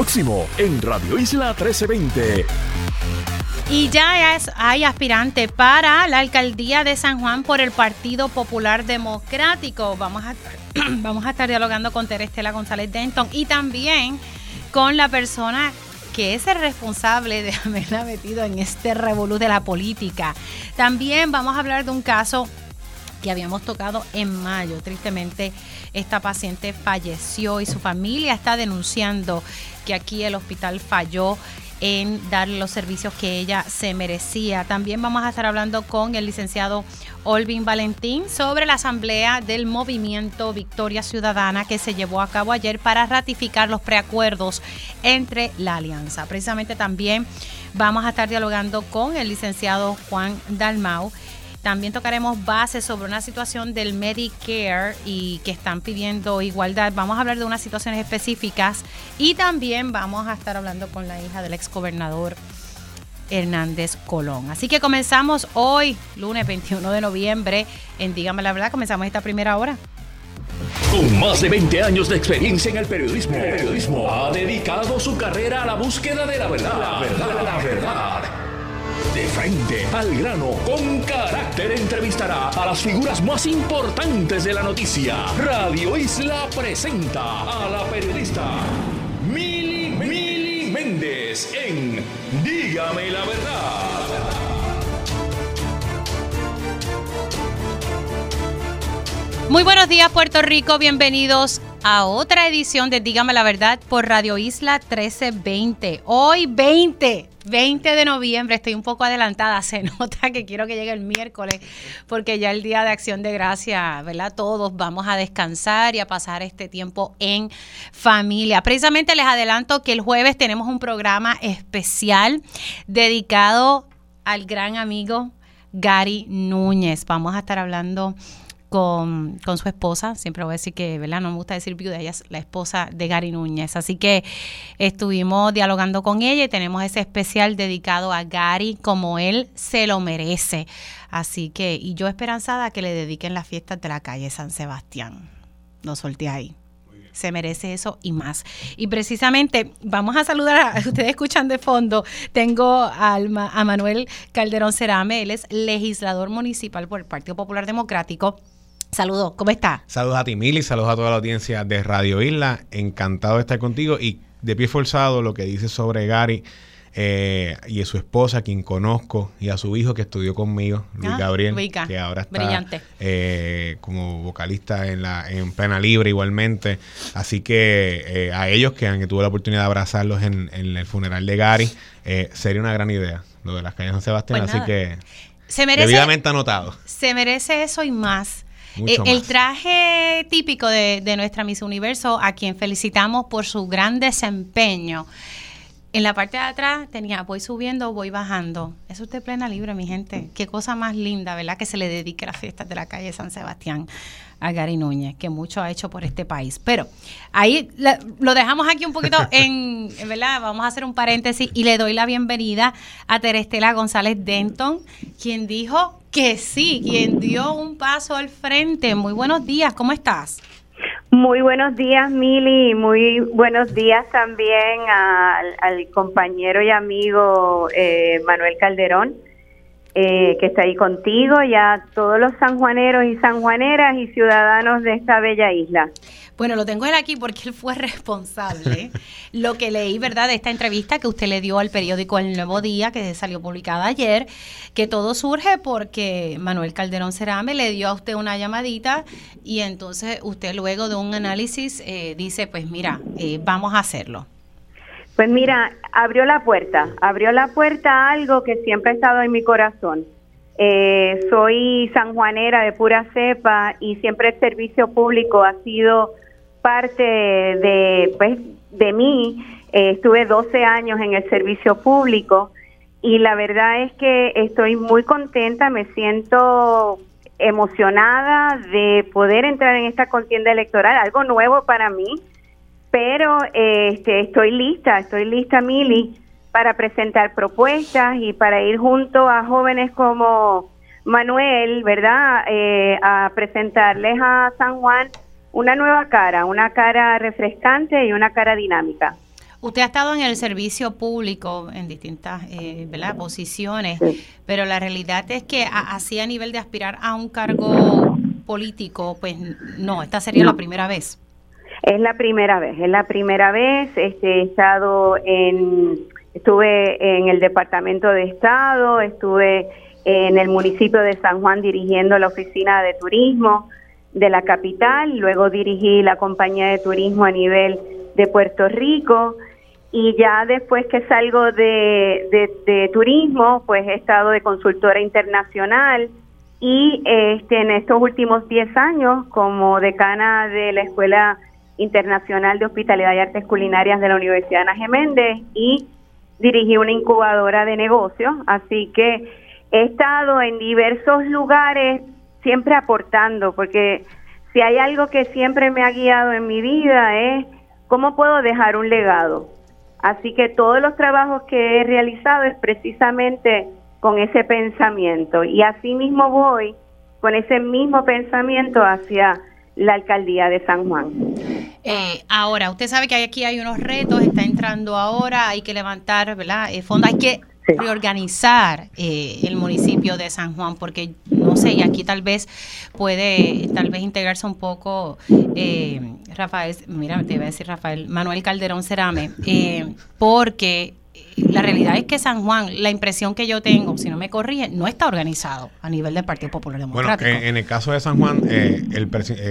Próximo en Radio Isla 1320. Y ya es, hay aspirante para la alcaldía de San Juan por el Partido Popular Democrático. Vamos a, vamos a estar dialogando con Terestela González Denton y también con la persona que es el responsable de haberla metido en este revolú de la política. También vamos a hablar de un caso que habíamos tocado en mayo. Tristemente, esta paciente falleció y su familia está denunciando que aquí el hospital falló en darle los servicios que ella se merecía. También vamos a estar hablando con el licenciado Olvin Valentín sobre la asamblea del movimiento Victoria Ciudadana que se llevó a cabo ayer para ratificar los preacuerdos entre la alianza. Precisamente también vamos a estar dialogando con el licenciado Juan Dalmau también tocaremos bases sobre una situación del Medicare y que están pidiendo igualdad. Vamos a hablar de unas situaciones específicas y también vamos a estar hablando con la hija del ex gobernador Hernández Colón. Así que comenzamos hoy, lunes 21 de noviembre, en Dígame la verdad, comenzamos esta primera hora. Con más de 20 años de experiencia en el periodismo, el periodismo ha dedicado su carrera a la búsqueda de la verdad. La verdad, la verdad. De frente al grano, con carácter entrevistará a las figuras más importantes de la noticia. Radio Isla presenta a la periodista Mili, Mili Méndez en Dígame la verdad. Muy buenos días Puerto Rico, bienvenidos a otra edición de Dígame la Verdad por Radio Isla 1320. Hoy 20, 20 de noviembre, estoy un poco adelantada, se nota que quiero que llegue el miércoles porque ya el día de acción de gracia, ¿verdad? Todos vamos a descansar y a pasar este tiempo en familia. Precisamente les adelanto que el jueves tenemos un programa especial dedicado al gran amigo Gary Núñez. Vamos a estar hablando con, con, su esposa, siempre voy a decir que, ¿verdad? No me gusta decir viuda, ella es la esposa de Gary Núñez. Así que estuvimos dialogando con ella y tenemos ese especial dedicado a Gary como él se lo merece. Así que, y yo esperanzada que le dediquen las fiestas de la calle San Sebastián. No solté ahí. Se merece eso y más. Y precisamente vamos a saludar a ustedes escuchan de fondo. Tengo a, a Manuel Calderón Cerame, él es legislador municipal por el Partido Popular Democrático Saludos, ¿cómo está? Saludos a ti, Mili, saludos a toda la audiencia de Radio Isla. Encantado de estar contigo y de pie forzado lo que dice sobre Gary eh, y a su esposa, quien conozco, y a su hijo que estudió conmigo, Luis ah, Gabriel, que ahora está eh, como vocalista en la en Plena Libre igualmente. Así que eh, a ellos que, han, tuve la oportunidad de abrazarlos en, el funeral de Gary, sería una gran idea lo de las calles San Sebastián. Pues así que se merece, debidamente anotado. Se merece eso y más. Eh, el traje típico de, de nuestra Miss Universo, a quien felicitamos por su gran desempeño. En la parte de atrás tenía voy subiendo, voy bajando. Eso usted plena libre, mi gente. Qué cosa más linda, ¿verdad? Que se le dedique a las fiestas de la calle San Sebastián a Gary Núñez, que mucho ha hecho por este país. Pero ahí lo dejamos aquí un poquito en, ¿verdad? Vamos a hacer un paréntesis y le doy la bienvenida a Terestela González Denton, quien dijo que sí, quien dio un paso al frente. Muy buenos días, ¿cómo estás? Muy buenos días, Mili. Muy buenos días también al, compañero y amigo eh, Manuel Calderón, eh, que está ahí contigo, y a todos los sanjuaneros y sanjuaneras y ciudadanos de esta bella isla. Bueno, lo tengo él aquí porque él fue responsable. lo que leí, ¿verdad?, de esta entrevista que usted le dio al periódico El Nuevo Día, que salió publicada ayer, que todo surge porque Manuel Calderón Cerame le dio a usted una llamadita y entonces usted luego de un análisis eh, dice, pues mira, eh, vamos a hacerlo. Pues mira, abrió la puerta, abrió la puerta a algo que siempre ha estado en mi corazón. Eh, soy sanjuanera de pura cepa y siempre el servicio público ha sido parte de, pues, de mí. Eh, estuve 12 años en el servicio público y la verdad es que estoy muy contenta, me siento emocionada de poder entrar en esta contienda electoral, algo nuevo para mí, pero este, estoy lista, estoy lista, Mili, para presentar propuestas y para ir junto a jóvenes como Manuel, ¿verdad?, eh, a presentarles a San Juan una nueva cara, una cara refrescante y una cara dinámica. Usted ha estado en el servicio público en distintas eh, posiciones, pero la realidad es que así a nivel de aspirar a un cargo político, pues no, esta sería la primera vez. Es la primera vez, es la primera vez. Este, he estado en, estuve en el Departamento de Estado, estuve en el municipio de San Juan dirigiendo la oficina de turismo de la capital, luego dirigí la compañía de turismo a nivel de Puerto Rico y ya después que salgo de, de, turismo, pues he estado de consultora internacional y este, en estos últimos 10 años como decana de la Escuela Internacional de Hospitalidad y Artes Culinarias de la Universidad Ana Geméndez y dirigí una incubadora de negocios, así que he estado en diversos lugares siempre aportando, porque si hay algo que siempre me ha guiado en mi vida es cómo puedo dejar un legado. Así que todos los trabajos que he realizado es precisamente con ese pensamiento y así mismo voy con ese mismo pensamiento hacia la alcaldía de San Juan. Eh, ahora, usted sabe que aquí hay unos retos, está entrando ahora, hay que levantar ¿verdad? Eh, fondos, hay que reorganizar eh, el municipio de San Juan, porque no sé, y aquí tal vez puede tal vez integrarse un poco eh, Rafael, mira, te iba a decir Rafael, Manuel Calderón Cerame, eh, porque la realidad es que San Juan, la impresión que yo tengo, si no me corrige, no está organizado a nivel del Partido Popular Democrático. Bueno, en el caso de San Juan, el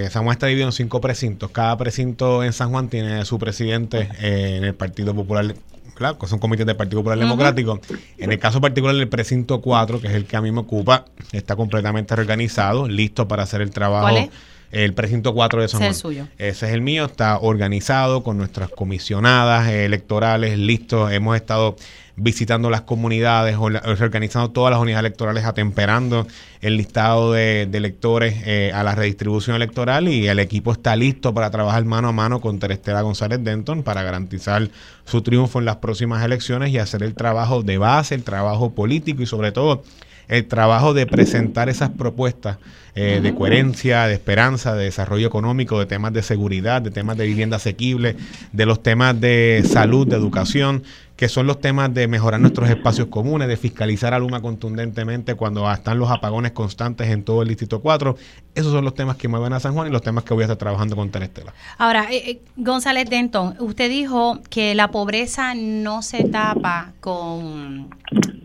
San Juan está dividido en cinco precintos. Cada precinto en San Juan tiene su presidente en el Partido Popular claro, son comités del Partido Popular Democrático. En el caso particular del precinto 4, que es el que a mí me ocupa, está completamente reorganizado, listo para hacer el trabajo. ¿Cuál es? El precinto 4 de San Juan. Ese es el suyo. Ese es el mío, está organizado con nuestras comisionadas electorales, listo. Hemos estado visitando las comunidades, organizando todas las unidades electorales, atemperando el listado de, electores eh, a la redistribución electoral y el equipo está listo para trabajar mano a mano con Terestela González Denton para garantizar su triunfo en las próximas elecciones y hacer el trabajo de base, el trabajo político y sobre todo el trabajo de presentar esas propuestas eh, de coherencia, de esperanza, de desarrollo económico, de temas de seguridad, de temas de vivienda asequible, de los temas de salud, de educación, que son los temas de mejorar nuestros espacios comunes, de fiscalizar a Luma contundentemente cuando están los apagones constantes en todo el Distrito 4. Esos son los temas que mueven a San Juan y los temas que voy a estar trabajando con Terestela. Ahora, eh, eh, González Denton, usted dijo que la pobreza no se tapa con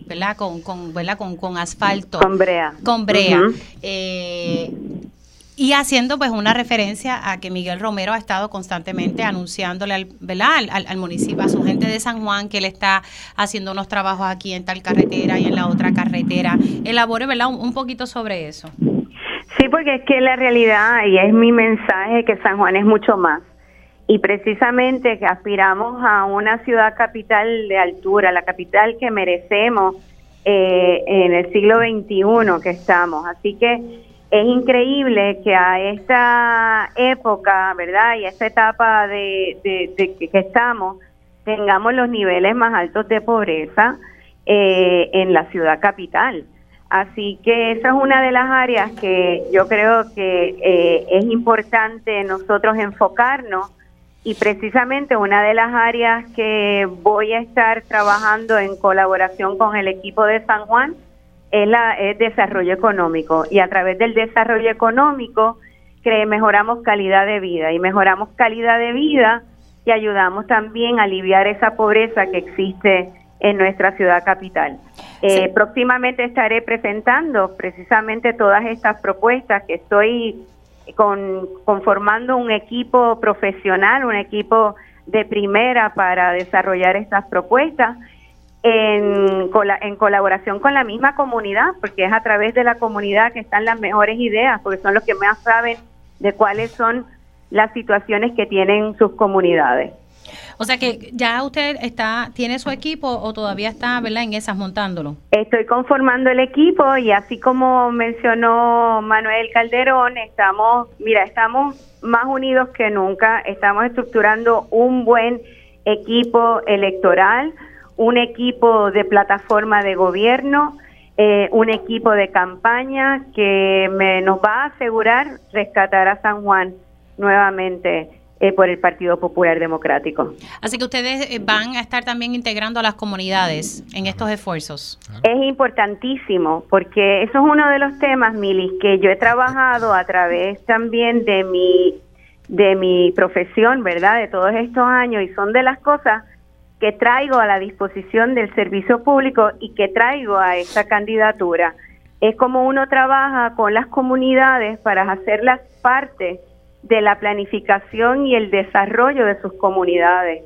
¿verdad? Con, con, ¿verdad? con, con asfalto. Con brea. Con brea. eh, y haciendo pues una referencia a que Miguel Romero ha estado constantemente anunciándole al, Al, al, municipio, a su gente de San Juan, que él está haciendo unos trabajos aquí en tal carretera y en la otra carretera. Elabore ¿verdad? Un, poquito sobre eso. Sí, porque es que la realidad, y es mi mensaje, que San Juan es mucho más. Y precisamente que aspiramos a una ciudad capital de altura, la capital que merecemos eh, en el siglo XXI que estamos. Así que es increíble que a esta época, ¿verdad? Y a esta etapa de, que, estamos, tengamos los niveles más altos de pobreza eh, en la ciudad capital. Así que esa es una de las áreas que yo creo que eh, es importante nosotros enfocarnos y precisamente una de las áreas que voy a estar trabajando en colaboración con el equipo de San Juan es, la, desarrollo económico. Y a través del desarrollo económico mejoramos calidad de vida. Y mejoramos calidad de vida y ayudamos también a aliviar esa pobreza que existe en nuestra ciudad capital. Eh, próximamente estaré presentando precisamente todas estas propuestas que estoy con, conformando un equipo profesional, un equipo de primera para desarrollar estas propuestas en, en colaboración con la misma comunidad, porque es a través de la comunidad que están las mejores ideas, porque son los que más saben de cuáles son las situaciones que tienen sus comunidades. O sea que ya usted está tiene su equipo o todavía está, ¿verdad? En esas montándolo. Estoy conformando el equipo y así como mencionó Manuel Calderón, estamos, mira, estamos más unidos que nunca, estamos estructurando un buen equipo electoral un equipo de plataforma de gobierno, eh, un equipo de campaña que me, nos va a asegurar rescatar a San Juan nuevamente eh, por el Partido Popular Democrático. Así que ustedes eh, van a estar también integrando a las comunidades en estos esfuerzos. Es importantísimo porque eso es uno de los temas, Milis, que yo he trabajado a través también de mi de mi profesión, ¿verdad? De todos estos años y son de las cosas que traigo a la disposición del servicio público y que traigo a esta candidatura. Es como uno trabaja con las comunidades para hacerlas parte de la planificación y el desarrollo de sus comunidades.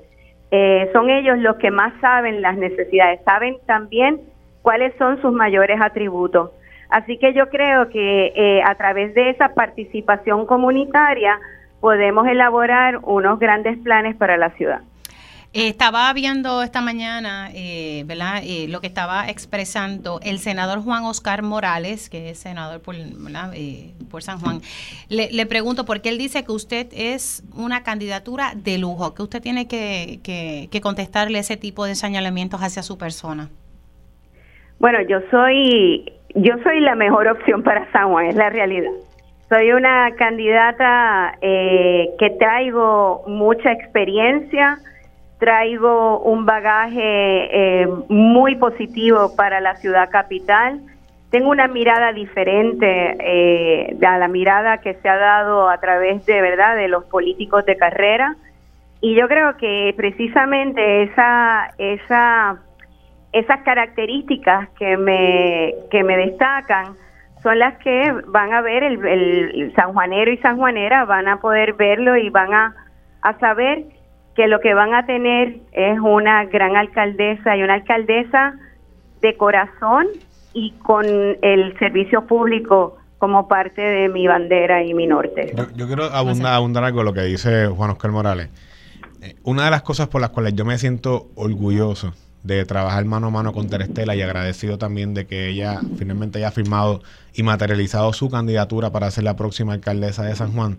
Eh, son ellos los que más saben las necesidades, saben también cuáles son sus mayores atributos. Así que yo creo que eh, a través de esa participación comunitaria podemos elaborar unos grandes planes para la ciudad. Eh, estaba viendo esta mañana, eh, ¿verdad? Eh, lo que estaba expresando el senador Juan Oscar Morales, que es senador por, por San Juan. Le, pregunto, porque él dice que usted es una candidatura de lujo, que usted tiene que, que, contestarle ese tipo de señalamientos hacia su persona. Bueno, yo soy, yo soy la mejor opción para San Juan, es la realidad. Soy una candidata que traigo mucha experiencia, traigo un bagaje eh, muy positivo para la ciudad capital. Tengo una mirada diferente eh, a la mirada que se ha dado a través de verdad de los políticos de carrera y yo creo que precisamente esa esa esas características que me que me destacan son las que van a ver el, el sanjuanero y sanjuanera van a poder verlo y van a, a saber que lo que van a tener es una gran alcaldesa y una alcaldesa de corazón y con el servicio público como parte de mi bandera y mi norte. Yo, quiero abundar, abundar algo lo que dice Juan Oscar Morales. Eh, una de las cosas por las cuales yo me siento orgulloso de trabajar mano a mano con Terestela y agradecido también de que ella finalmente haya firmado y materializado su candidatura para ser la próxima alcaldesa de San Juan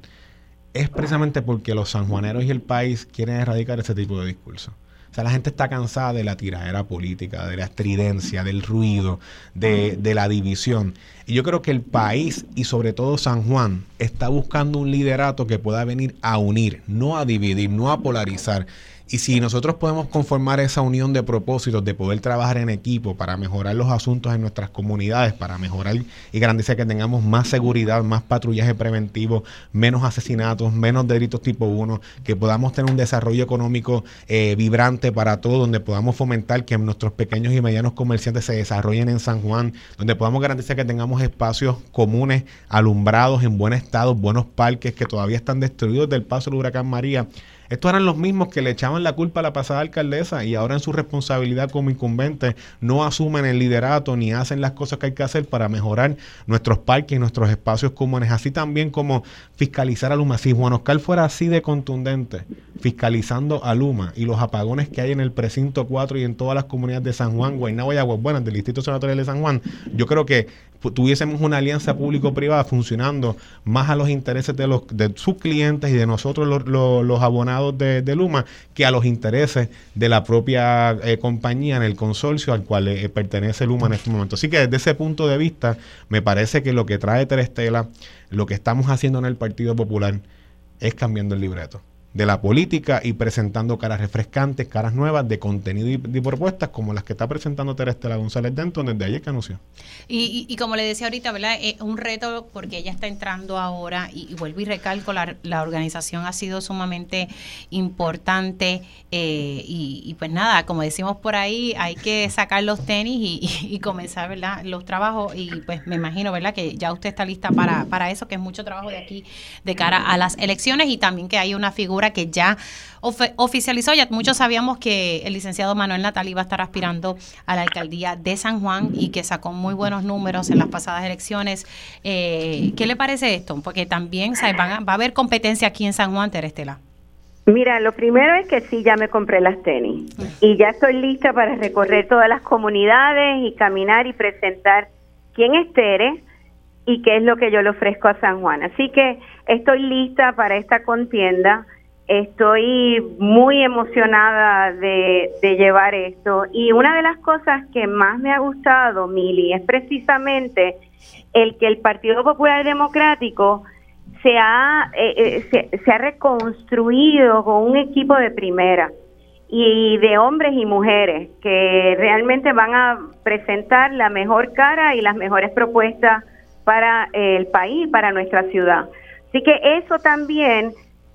es precisamente porque los sanjuaneros y el país quieren erradicar ese tipo de discurso. O sea, la gente está cansada de la tiradera política, de la estridencia, del ruido, de, de, la división. Y yo creo que el país y sobre todo San Juan está buscando un liderato que pueda venir a unir, no a dividir, no a polarizar. Y si nosotros podemos conformar esa unión de propósitos, de poder trabajar en equipo para mejorar los asuntos en nuestras comunidades, para mejorar y garantizar que tengamos más seguridad, más patrullaje preventivo, menos asesinatos, menos delitos tipo 1, que podamos tener un desarrollo económico eh, vibrante para todos, donde podamos fomentar que nuestros pequeños y medianos comerciantes se desarrollen en San Juan, donde podamos garantizar que tengamos espacios comunes, alumbrados, en buen estado, buenos parques que todavía están destruidos del paso del huracán María estos eran los mismos que le echaban la culpa a la pasada alcaldesa y ahora en su responsabilidad como incumbente no asumen el liderato ni hacen las cosas que hay que hacer para mejorar nuestros parques y nuestros espacios comunes, así también como fiscalizar a Luma. Si Juan Oscar fuera así de contundente, fiscalizando a Luma y los apagones que hay en el precinto 4 y en todas las comunidades de San Juan, Guaynabo y Buenas del Distrito Senatorial de San Juan, yo creo que tuviésemos una alianza público-privada funcionando más a los intereses de, los, de sus clientes y de nosotros los, abonados de, Luma que a los intereses de la propia eh, compañía en el consorcio al cual eh, pertenece Luma en este momento. Así que desde ese punto de vista me parece que lo que trae Terestela, lo que estamos haciendo en el Partido Popular es cambiando el libreto de la política y presentando caras refrescantes, caras nuevas de contenido y, propuestas como las que está presentando Terestela González Denton desde ayer que anunció. Y, y, como le decía ahorita, ¿verdad? Es un reto porque ella está entrando ahora y, vuelvo y recalco, la, la, organización ha sido sumamente importante eh, y, pues nada, como decimos por ahí, hay que sacar los tenis y, comenzar, ¿verdad? Los trabajos y pues me imagino, ¿verdad? Que ya usted está lista para, para eso, que es mucho trabajo de aquí de cara a las elecciones y también que hay una figura que ya oficializó. Ya muchos sabíamos que el licenciado Manuel Natal iba a estar aspirando a la alcaldía de San Juan y que sacó muy buenos números en las pasadas elecciones. Eh, ¿Qué le parece esto? Porque también va a haber competencia aquí en San Juan, Terestela. Mira, lo primero es que sí, ya me compré las tenis y ya estoy lista para recorrer todas las comunidades y caminar y presentar quién es Tere y qué es lo que yo le ofrezco a San Juan. Así que estoy lista para esta contienda. Estoy muy emocionada de, llevar esto y una de las cosas que más me ha gustado, Mili, es precisamente el que el Partido Popular Democrático se ha, eh, se, se, ha reconstruido con un equipo de primera y de hombres y mujeres que realmente van a presentar la mejor cara y las mejores propuestas para el país, para nuestra ciudad. Así que eso también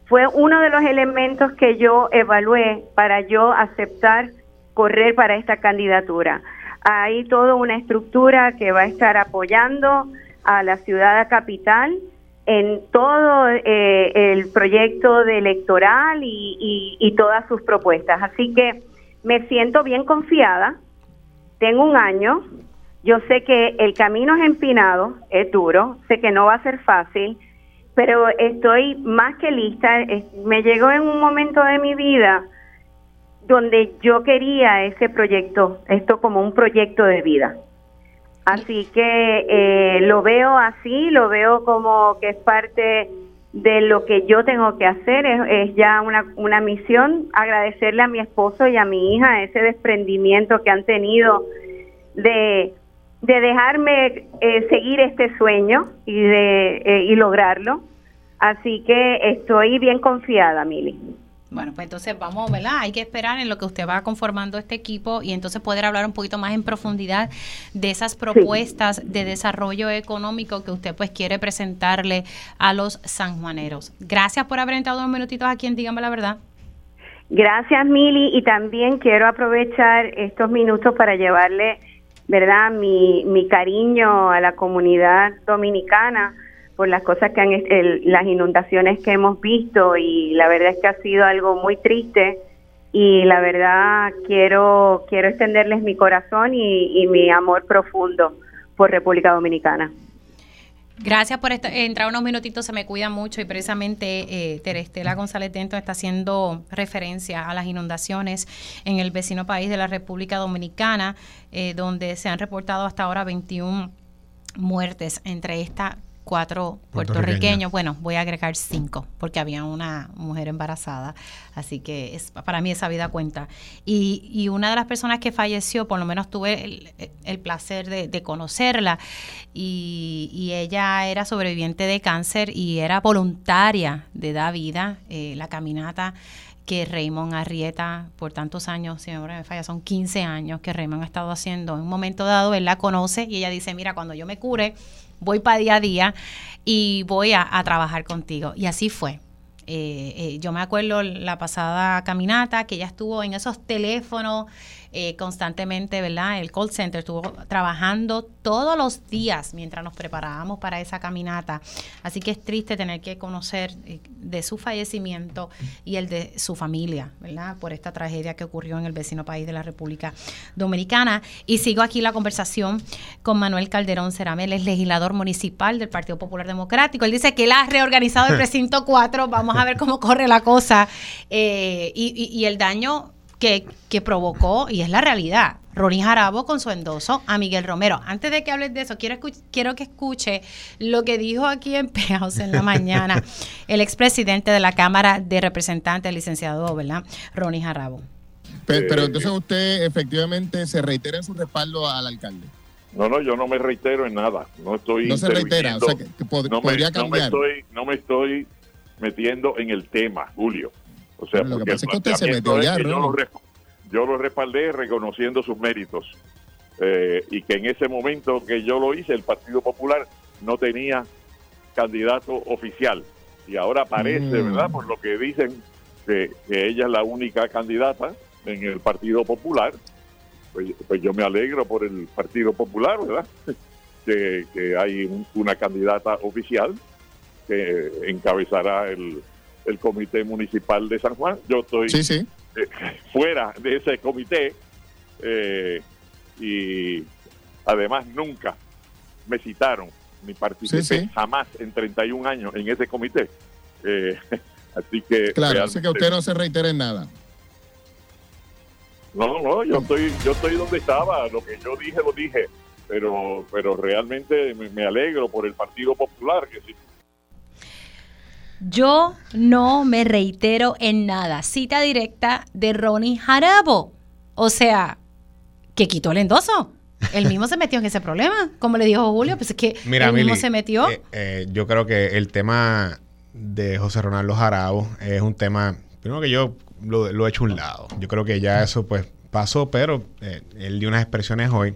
fue uno de los elementos que yo evalué para yo aceptar correr para esta candidatura. Hay toda una estructura que va a estar apoyando a la ciudad capital en todo eh, el proyecto de electoral y, y todas sus propuestas. Así que me siento bien confiada. Tengo un año, yo sé que el camino es empinado, es duro, sé que no va a ser fácil, pero estoy más que lista. Me llegó en un momento de mi vida donde yo quería ese proyecto, esto como un proyecto de vida. Así que eh, lo veo así, lo veo como que es parte de lo que yo tengo que hacer, es, es, ya una, una misión, agradecerle a mi esposo y a mi hija ese desprendimiento que han tenido de de dejarme eh, seguir este sueño y de eh, y lograrlo. Así que estoy bien confiada, Mili. Bueno, pues entonces vamos, ¿verdad? Hay que esperar en lo que usted va conformando este equipo y entonces poder hablar un poquito más en profundidad de esas propuestas de desarrollo económico que usted pues quiere presentarle a los sanjuaneros. Gracias por haber entrado unos minutitos aquí en Dígame la Verdad. Gracias, Mili, y también quiero aprovechar estos minutos para llevarle ¿verdad? Mi, mi cariño a la comunidad dominicana por las cosas que han, las inundaciones que hemos visto y la verdad es que ha sido algo muy triste y la verdad quiero quiero extenderles mi corazón y mi amor profundo por República Dominicana. Gracias por entrar unos minutitos, se me cuida mucho y precisamente eh, Terestela González Dento está haciendo referencia a las inundaciones en el vecino país de la República Dominicana, eh, donde se han reportado hasta ahora 21 muertes entre esta cuatro puertorriqueños, bueno, voy a agregar cinco, porque había una mujer embarazada, así que es, para mí esa vida cuenta. Y, y una de las personas que falleció, por lo menos tuve el, placer de, conocerla, y, y, ella era sobreviviente de cáncer y era voluntaria de Da Vida, eh, la caminata que Raymond Arrieta por tantos años, si me falla, son 15 años que Raymond ha estado haciendo. En un momento dado, él la conoce y ella dice, mira, cuando yo me cure, voy para día a día y voy a, trabajar contigo. Y así fue. Eh, eh, yo me acuerdo la pasada caminata que ella estuvo en esos teléfonos eh, constantemente, ¿verdad? El call center estuvo trabajando todos los días mientras nos preparábamos para esa caminata. Así que es triste tener que conocer eh, de su fallecimiento y el de su familia, ¿verdad? Por esta tragedia que ocurrió en el vecino país de la República Dominicana. Y sigo aquí la conversación con Manuel Calderón Ceramel, es legislador municipal del Partido Popular Democrático. Él dice que él ha reorganizado el recinto 4. Vamos a ver cómo corre la cosa. Eh, y el daño que, provocó, y es la realidad, Ronnie Jarabo con su endoso a Miguel Romero. Antes de que hables de eso, quiero, quiero que escuche lo que dijo aquí en Peaos en la mañana el expresidente de la Cámara de Representantes, el licenciado, ¿verdad? Ronnie Jarabo. Pero, entonces usted efectivamente se reitera en su respaldo al alcalde. No, no, yo no me reitero en nada. No estoy. No se reitera, o sea, que, podría cambiar. estoy, no me estoy metiendo en el tema, Julio. O sea, lo que pasa es que usted se metió ya, yo, lo, respaldé reconociendo sus méritos. Eh, y que en ese momento que yo lo hice, el Partido Popular no tenía candidato oficial. Y ahora parece, mm. ¿verdad? Por lo que dicen, que, ella es la única candidata en el Partido Popular. Pues, pues yo me alegro por el Partido Popular, ¿verdad? que, que hay una candidata oficial que encabezará el, el Comité Municipal de San Juan. Yo estoy eh, fuera de ese comité eh, y además nunca me citaron ni participé jamás en 31 años en ese comité. Eh, así que... Claro, así que usted no se reitere en nada. No, no, yo estoy, yo estoy donde estaba, lo que yo dije lo dije, pero, pero realmente me, me alegro por el Partido Popular, que si yo no me reitero en nada. Cita directa de Ronnie Jarabo. O sea, que quitó el endoso. Él mismo se metió en ese problema, como le dijo Julio, pues es que Mira, él mismo Mili, se metió. eh, eh, yo creo que el tema de José Ronaldo Jarabo es un tema, primero que yo lo, lo he hecho a un lado. Yo creo que ya eso pues pasó, pero eh, él dio unas expresiones hoy.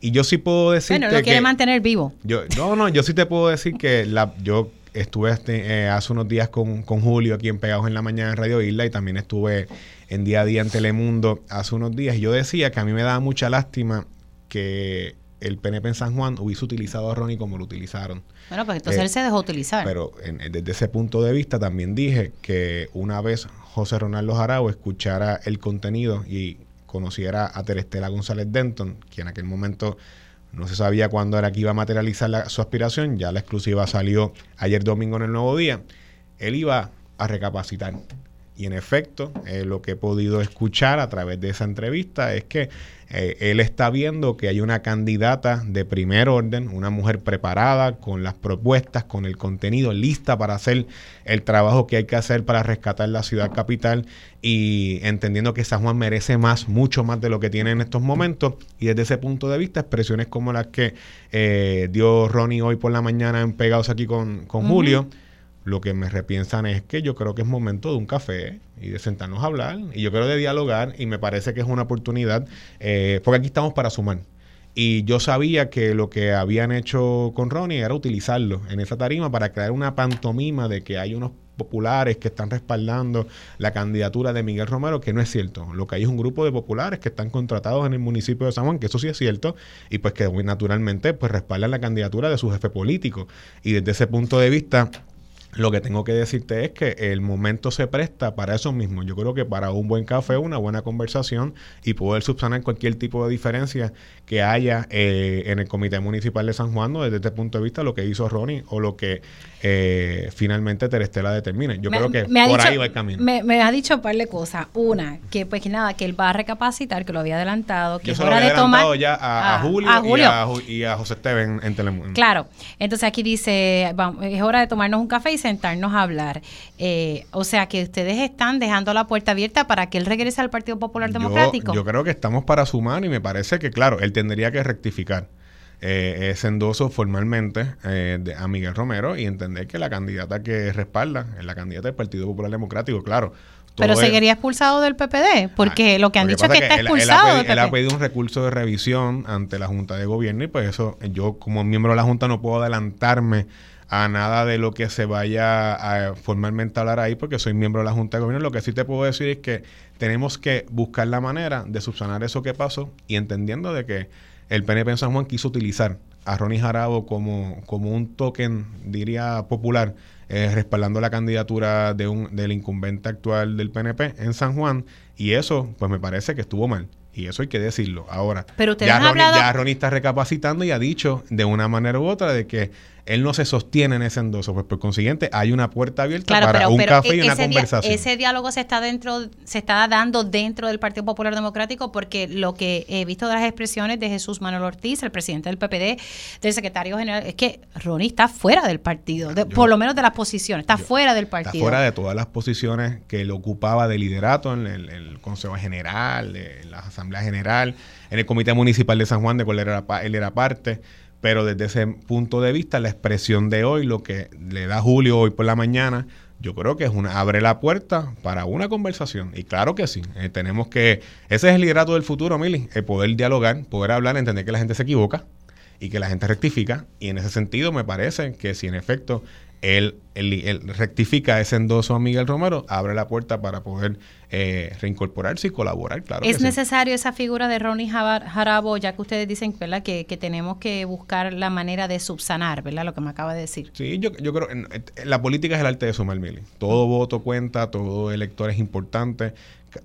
Y yo sí puedo decir bueno, lo quiere mantener vivo. Yo, no, no, yo sí te puedo decir que la, yo estuve este, eh, hace unos días con, con Julio aquí en Pegados en la Mañana en Radio Isla y también estuve en Día a Día en Telemundo hace unos días. Y yo decía que a mí me daba mucha lástima que el PNP en San Juan hubiese utilizado a Ronnie como lo utilizaron. Bueno, pues entonces Eh, él se dejó utilizar. Pero en- desde ese punto de vista también dije que una vez José Ronaldo Jarabo escuchara el contenido y conociera a Terestela González Denton, que en aquel momento no se sabía cuándo era que iba a materializar la- su aspiración, ya la exclusiva salió ayer domingo en el Nuevo Día, él iba a recapacitar. Y en efecto, eh, lo que he podido escuchar a través de esa entrevista es que eh, él está viendo que hay una candidata de primer orden, una mujer preparada, con las propuestas, con el contenido, lista para hacer el trabajo que hay que hacer para rescatar la ciudad capital y entendiendo que San Juan merece más, mucho más de lo que tiene en estos momentos. Y desde ese punto de vista, expresiones como las que eh, dio Ronnie hoy por la mañana en Pegados aquí con, con. Julio, lo que me repiensan es que yo creo que es momento de un café y de sentarnos a hablar. Y yo creo de dialogar y me parece que es una oportunidad, eh, porque aquí estamos para sumar. Y yo sabía que lo que habían hecho con Ronnie era utilizarlo en esa tarima para crear una pantomima de que hay unos populares que están respaldando la candidatura de Miguel Romero, que no es cierto. Lo que hay es un grupo de populares que están contratados en el municipio de San Juan, que eso sí es cierto, y pues que naturalmente pues respaldan la candidatura de su jefe político. Y desde ese punto de vista, lo que tengo que decirte es que el momento se presta para eso mismo. Yo creo que para un buen café, una buena conversación y poder subsanar cualquier tipo de diferencia que haya eh, en el Comité Municipal de San Juan, ¿no? desde este punto de vista, lo que hizo Ronnie o lo que eh, finalmente Terestela determine. Yo Me- creo que por dicho- ahí va el camino. Me, me ha dicho un par de cosas. Una, que pues que nada, que él va a recapacitar, que lo había adelantado, que Yo es hora había de tomar. ya a, a Ah, Julio, a Julio. Y, a, Ju- y a José Esteban en Telemundo. Claro, entonces aquí dice, vamos, es hora de tomarnos un café y sentarnos a hablar. Eh, o sea que ustedes están dejando la puerta abierta para que él regrese al Partido Popular Democrático. Yo, creo que estamos para sumar y me parece que, claro, él tendría que rectificar eh, ese endoso formalmente eh, de- a Miguel Romero y entender que la candidata que respalda es la candidata del Partido Popular Democrático, claro. Pero es- seguiría expulsado del PPD, porque Ah, lo que han lo dicho es que está él- él ha expulsado pedi- del Él ha pedido un recurso de revisión ante la Junta de Gobierno y pues eso, yo como miembro de la Junta no puedo adelantarme a nada de lo que se vaya a formalmente hablar ahí porque soy miembro de la Junta de Gobierno. Lo que sí te puedo decir es que tenemos que buscar la manera de subsanar eso que pasó y entendiendo de que el PNP en San Juan quiso utilizar a Ronnie Jarabo como, como un token, diría, popular, eh, respaldando la candidatura de un, del incumbente actual del PNP en San Juan. Y eso, pues me parece que estuvo mal. Y eso hay que decirlo. Ahora, Pero ya, Ronnie, hablado- ya Ronnie está recapacitando y ha dicho de una manera u otra de que él no se sostiene en ese endoso. Pues por consiguiente, hay una puerta abierta Claro, para pero, un pero café y e- una conversación. ese diálogo se está dentro, se está dando dentro del Partido Popular Democrático porque lo que he visto de las expresiones de Jesús Manuel Ortiz, el presidente del PPD, del secretario general, es que Ronnie está fuera del partido, de- Yo- por lo menos de las posiciones, está yo- fuera del Está partido. fuera de todas las posiciones que él ocupaba de liderato en el, el Consejo General, en la Asamblea General, en el Comité Municipal de San Juan, de cual era, él era parte. Pero desde ese punto de vista, la expresión de hoy, lo que le da Julio hoy por la mañana, yo creo que es una abre la puerta para una conversación. Y claro que sí, eh, tenemos que, ese es el liderato del futuro, Mili, el poder dialogar, poder hablar, entender que la gente se equivoca y que la gente rectifica. Y en ese sentido me parece que si en efecto él, él- él rectifica ese endoso a Miguel Romero, abre la puerta para poder eh, reincorporarse y colaborar, claro. ¿Es que sí. necesario esa figura de Ronnie Jarabo, ya que ustedes dicen ¿verdad? Que, que tenemos que buscar la manera de subsanar, ¿verdad? Lo que me acaba de decir. Sí, yo, yo creo en, en la política es el arte de sumar, Mili. Todo voto cuenta, todo elector es importante.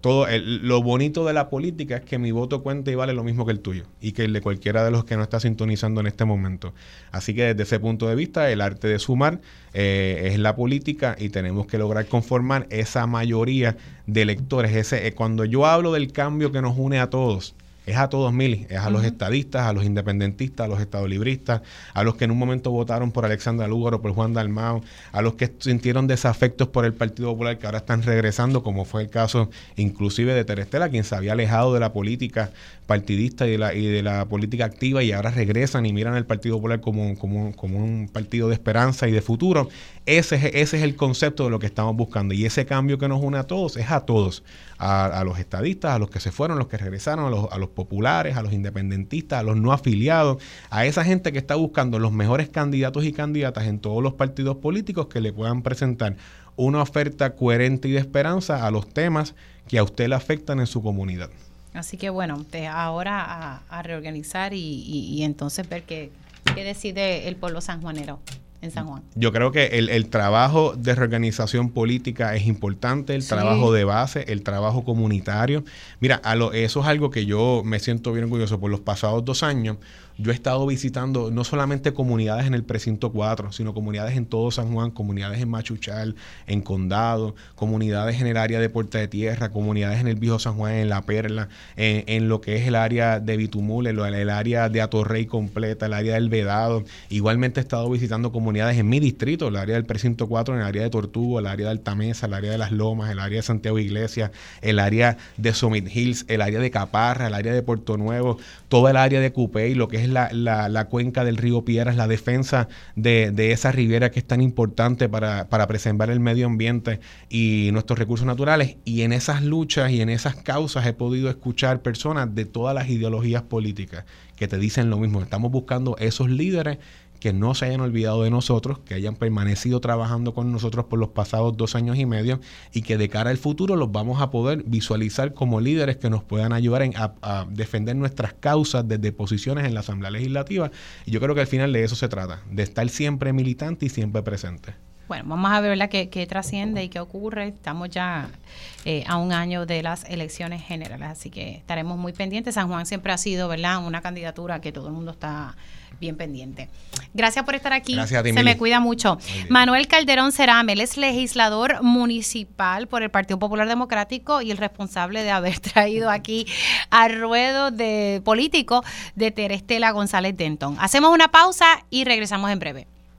Todo el- lo bonito de la política es que mi voto cuenta y vale lo mismo que el tuyo y que el de cualquiera de los que no está sintonizando en este momento. Así que desde ese punto de vista, el arte de sumar eh, es la política y tenemos que lograr conformar esa mayoría de electores. Ese, eh, cuando yo hablo del cambio que nos une a todos, es a todos, Mili, es a los estadistas, a los independentistas, a los estadolibristas, a los que en un momento votaron por Alexandra Lúgaro, por Juan Dalmao, a los que sintieron desafectos por el Partido Popular que ahora están regresando, como fue el caso inclusive de Terestela, quien se había alejado de la política partidista y de la, y de la política activa y ahora regresan y miran al Partido Popular como, como, un partido de esperanza y de futuro. Ese es, ese es el concepto de lo que estamos buscando y ese cambio que nos une a todos es a todos, a, los estadistas, a los que se fueron, a los que regresaron, a los, a los populares, a los independentistas, a los no afiliados, a esa gente que está buscando los mejores candidatos y candidatas en todos los partidos políticos que le puedan presentar una oferta coherente y de esperanza a los temas que a usted le afectan en su comunidad. Así que bueno, ahora a, reorganizar y, y, entonces ver qué, qué decide el pueblo sanjuanero en San Juan. Yo creo que el, trabajo de reorganización política es importante, el trabajo de base, el trabajo comunitario. Mira, a lo, eso es algo que yo me siento bien orgulloso por los pasados dos años yo he estado visitando no solamente comunidades en el precinto 4, sino comunidades en todo San Juan, comunidades en Machuchal, en Condado, comunidades en el área de Puerta de Tierra, comunidades en el Viejo San Juan, en La Perla, en, lo que es el área de Bitumul, en el área de Atorrey completa, el área del Vedado. Igualmente he estado visitando comunidades en mi distrito, el área del precinto 4, en el área de Tortugo, el área de Altamesa, el área de Las Lomas, el área de Santiago Iglesia, el área de Summit Hills, el área de Caparra, el área de Puerto Nuevo, toda el área de Cupey, lo que es la, la, cuenca del río Piedras, la defensa de, esa ribera que es tan importante para, para, preservar el medio ambiente y nuestros recursos naturales. Y en esas luchas y en esas causas he podido escuchar personas de todas las ideologías políticas que te dicen lo mismo. Estamos buscando esos líderes que no se hayan olvidado de nosotros, que hayan permanecido trabajando con nosotros por los pasados dos años y medio y que de cara al futuro los vamos a poder visualizar como líderes que nos puedan ayudar a, defender nuestras causas desde posiciones en la Asamblea Legislativa. Y yo creo que al final de eso se trata, de estar siempre militante y siempre presente. Bueno, vamos a ver. Qué, qué trasciende y qué ocurre. Estamos ya eh, a un año de las elecciones generales, así que estaremos muy pendientes. San Juan siempre ha sido ¿verdad? una candidatura que todo el mundo está bien pendiente. Gracias por estar aquí. Gracias a ti, Se me cuida mucho. Manuel Calderón Cerame, él es legislador municipal por el Partido Popular Democrático y el responsable de haber traído aquí al ruedo de político de Terestela González Denton. Hacemos una pausa y regresamos en breve.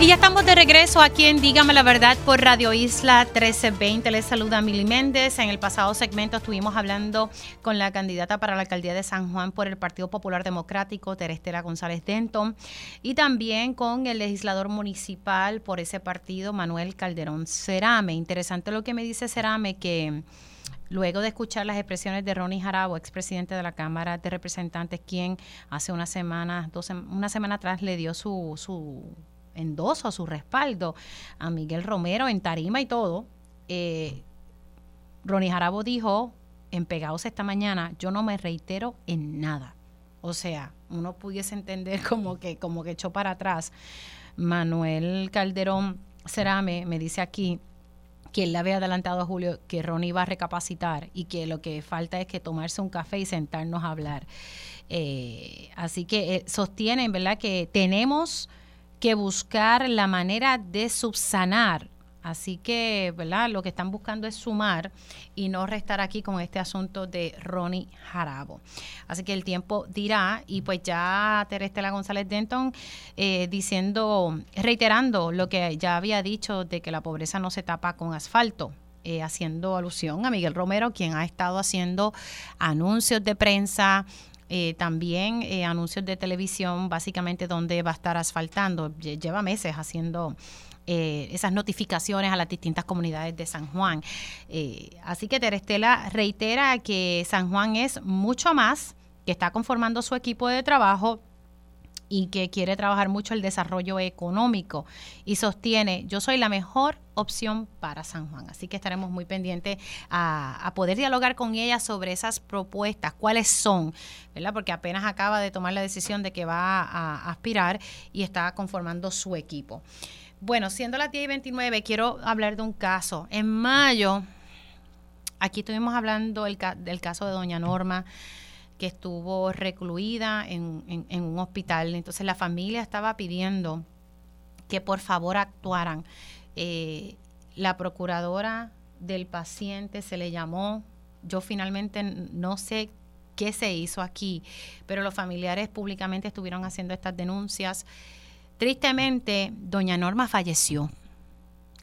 y ya estamos de regreso aquí en Dígame la Verdad por Radio Isla 1320. Les saluda Mili Méndez. En el pasado segmento estuvimos hablando con la candidata para la alcaldía de San Juan por el Partido Popular Democrático, Terestela González Denton, y también con el legislador municipal por ese partido, Manuel Calderón Cerame. Interesante lo que me dice Cerame, que luego de escuchar las expresiones de Ronnie Jarabo, expresidente de la Cámara de Representantes, quien hace una semana, dos, una semana atrás le dio su, su endoso, su respaldo a Miguel Romero en tarima y todo, eh, Ronnie Jarabo dijo en Pegados esta mañana, yo no me reitero en nada. O sea, uno pudiese entender como que, como que echó para atrás. Manuel Calderón Cerame me dice aquí que él le había adelantado a Julio que Ronnie iba a recapacitar y que lo que falta es que tomarse un café y sentarnos a hablar. Eh, así que eh, sostienen, ¿verdad?, que tenemos que buscar la manera de subsanar. Así que, ¿verdad? Lo que están buscando es sumar y no restar aquí con este asunto de Ronnie Jarabo. Así que el tiempo dirá, y pues ya Terestela González Denton eh, diciendo, reiterando lo que ya había dicho de que la pobreza no se tapa con asfalto. Eh, haciendo alusión a Miguel Romero, quien ha estado haciendo anuncios de prensa, eh, también eh, anuncios de televisión, básicamente donde va a estar asfaltando. Lleva meses haciendo eh, esas notificaciones a las distintas comunidades de San Juan. así que Terestela reitera que San Juan es mucho más, que está conformando su equipo de trabajo y que quiere trabajar mucho el desarrollo económico y sostiene, yo soy la mejor opción para San Juan. Así que estaremos muy pendientes a, poder dialogar con ella sobre esas propuestas, cuáles son, ¿verdad? Porque apenas acaba de tomar la decisión de que va a, aspirar y está conformando su equipo. Bueno, siendo las 10 y 29, quiero hablar de un caso. En mayo, aquí estuvimos hablando del caso de doña Norma, que estuvo recluida en, un hospital. Entonces la familia estaba pidiendo que por favor actuaran. Eh, la procuradora del paciente se le llamó. Yo finalmente no sé qué se hizo aquí, pero los familiares públicamente estuvieron haciendo estas denuncias. Tristemente, doña Norma falleció.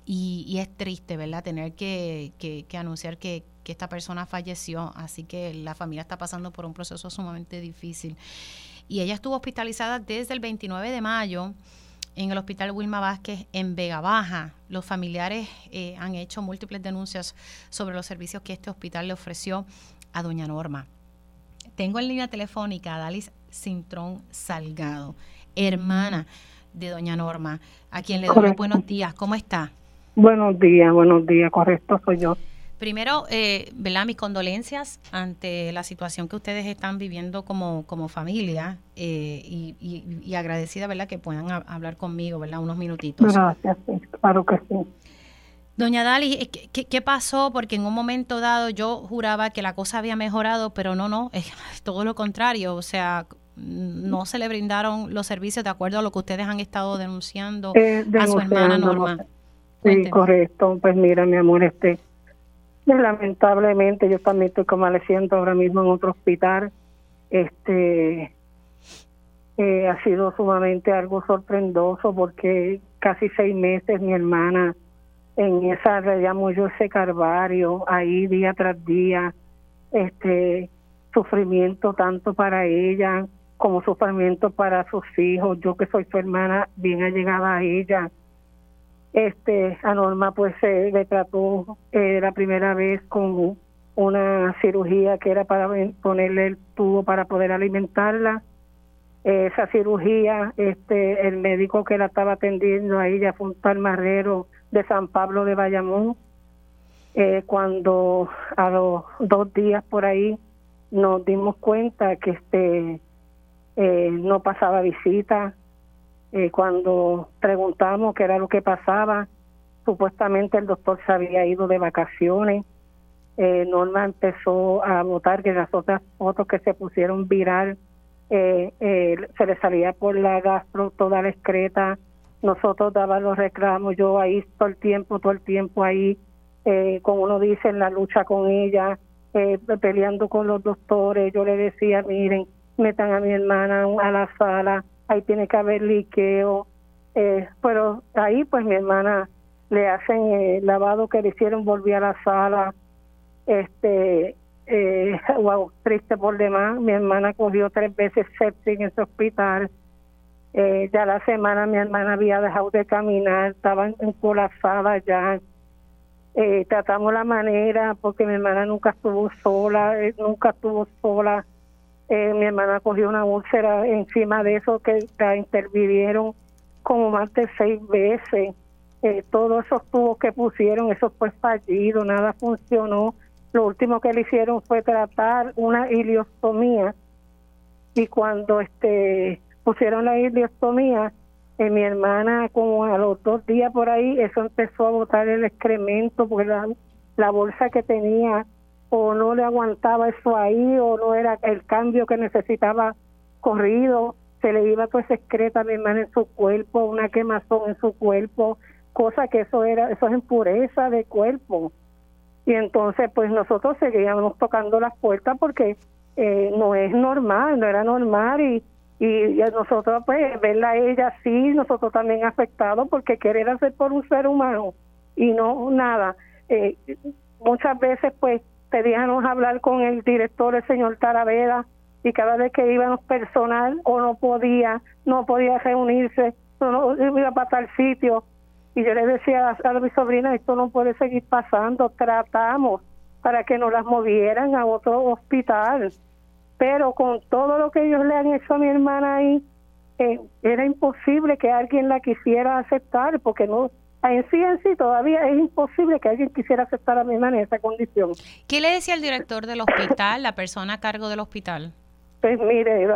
Y, es triste, ¿verdad? Tener que, anunciar que, que, esta persona falleció. Así que la familia está pasando por un proceso sumamente difícil. Y ella estuvo hospitalizada desde el 29 de mayo en el Hospital Wilma Vázquez en Vega Baja. Los familiares eh, han hecho múltiples denuncias sobre los servicios que este hospital le ofreció a doña Norma. Tengo en línea telefónica a Dalis Cintrón Salgado, hermana de doña Norma, a quien le doy buenos días. ¿Cómo está? Buenos días, buenos días, correcto, soy yo. Primero, eh, ¿verdad? Mis condolencias ante la situación que ustedes están viviendo como, como familia eh, y, agradecida, ¿verdad? Que puedan hablar conmigo, ¿verdad? Unos minutitos. Gracias, claro que sí. Doña Dali, ¿qué, ¿qué, pasó? Porque en un momento dado yo juraba que la cosa había mejorado, pero no, no, es todo lo contrario. O sea, no se le brindaron los servicios de acuerdo a lo que ustedes han estado denunciando eh, a su hermana Norma. Sí, correcto. Pues mira, mi amor, este, lamentablemente yo también estoy convaleciendo ahora mismo en otro hospital. Este, eh, ha sido sumamente algo sorprendoso porque casi seis meses mi hermana en esa le llamo yo ese carvario ahí día tras día este sufrimiento tanto para ella como sufrimiento para sus hijos. Yo que soy su hermana, bien allegada a ella. Este, a Norma pues se le trató eh, la primera vez con una cirugía que era para ponerle el tubo para poder alimentarla. esa cirugía, este, el médico que la estaba atendiendo a ella fue un tal Marrero de San Pablo de Bayamón. Eh, cuando a los dos días por ahí nos dimos cuenta que este eh, no pasaba visita. Eh, cuando preguntamos qué era lo que pasaba, supuestamente el doctor se había ido de vacaciones. Eh, Norma empezó a notar que las otras fotos que se pusieron viral eh, se le salía por la gastro toda la excreta. Nosotros daban los reclamos, yo ahí todo el tiempo, todo el tiempo ahí, como uno dice, en la lucha con ella, peleando con los doctores. Yo le decía, miren, metan a mi hermana a la sala, ahí tiene que haber liqueo, eh, pero ahí pues mi hermana le hacen el lavado que le hicieron, volví a la sala, este, eh, triste por demás, mi hermana cogió tres veces septic en ese hospital, eh, ya la semana mi hermana había dejado de caminar, estaba colapsada ya, eh, tratamos la manera porque mi hermana nunca estuvo sola, eh, nunca estuvo sola, eh, mi hermana cogió una úlcera encima de eso que la intervinieron como más de seis veces. Eh, todos esos tubos que pusieron, eso fue fallido, nada funcionó. Lo último que le hicieron fue tratar una iliostomía y cuando este pusieron la iliostomía, eh, mi hermana como a los dos días por ahí, eso empezó a botar el excremento porque la bolsa que tenía o no le aguantaba eso ahí o no era el cambio que necesitaba corrido, se le iba esa excreta mi hermana en su cuerpo, una quemazón en su cuerpo, cosa que eso era, eso es impureza de cuerpo. Y entonces pues nosotros seguíamos tocando las puertas porque eh, no es normal, no era normal y, y, nosotros pues verla a ella sí, nosotros también afectados porque querer hacer por un ser humano y no nada. Eh, muchas veces pues pedíamos hablar con el director, el señor Taraveda, y cada vez que íbamos personal o no podía, no podía reunirse, no, iba para tal sitio. Y yo le decía a, mi sobrina, esto no puede seguir pasando, tratamos para que nos las movieran a otro hospital. Pero con todo lo que ellos le han hecho a mi hermana ahí, eh, era imposible que alguien la quisiera aceptar porque no en sí en sí todavía es imposible que alguien quisiera aceptar a mi hermana en esa condición. ¿Qué le decía el director del hospital, la persona a cargo del hospital? Pues mire,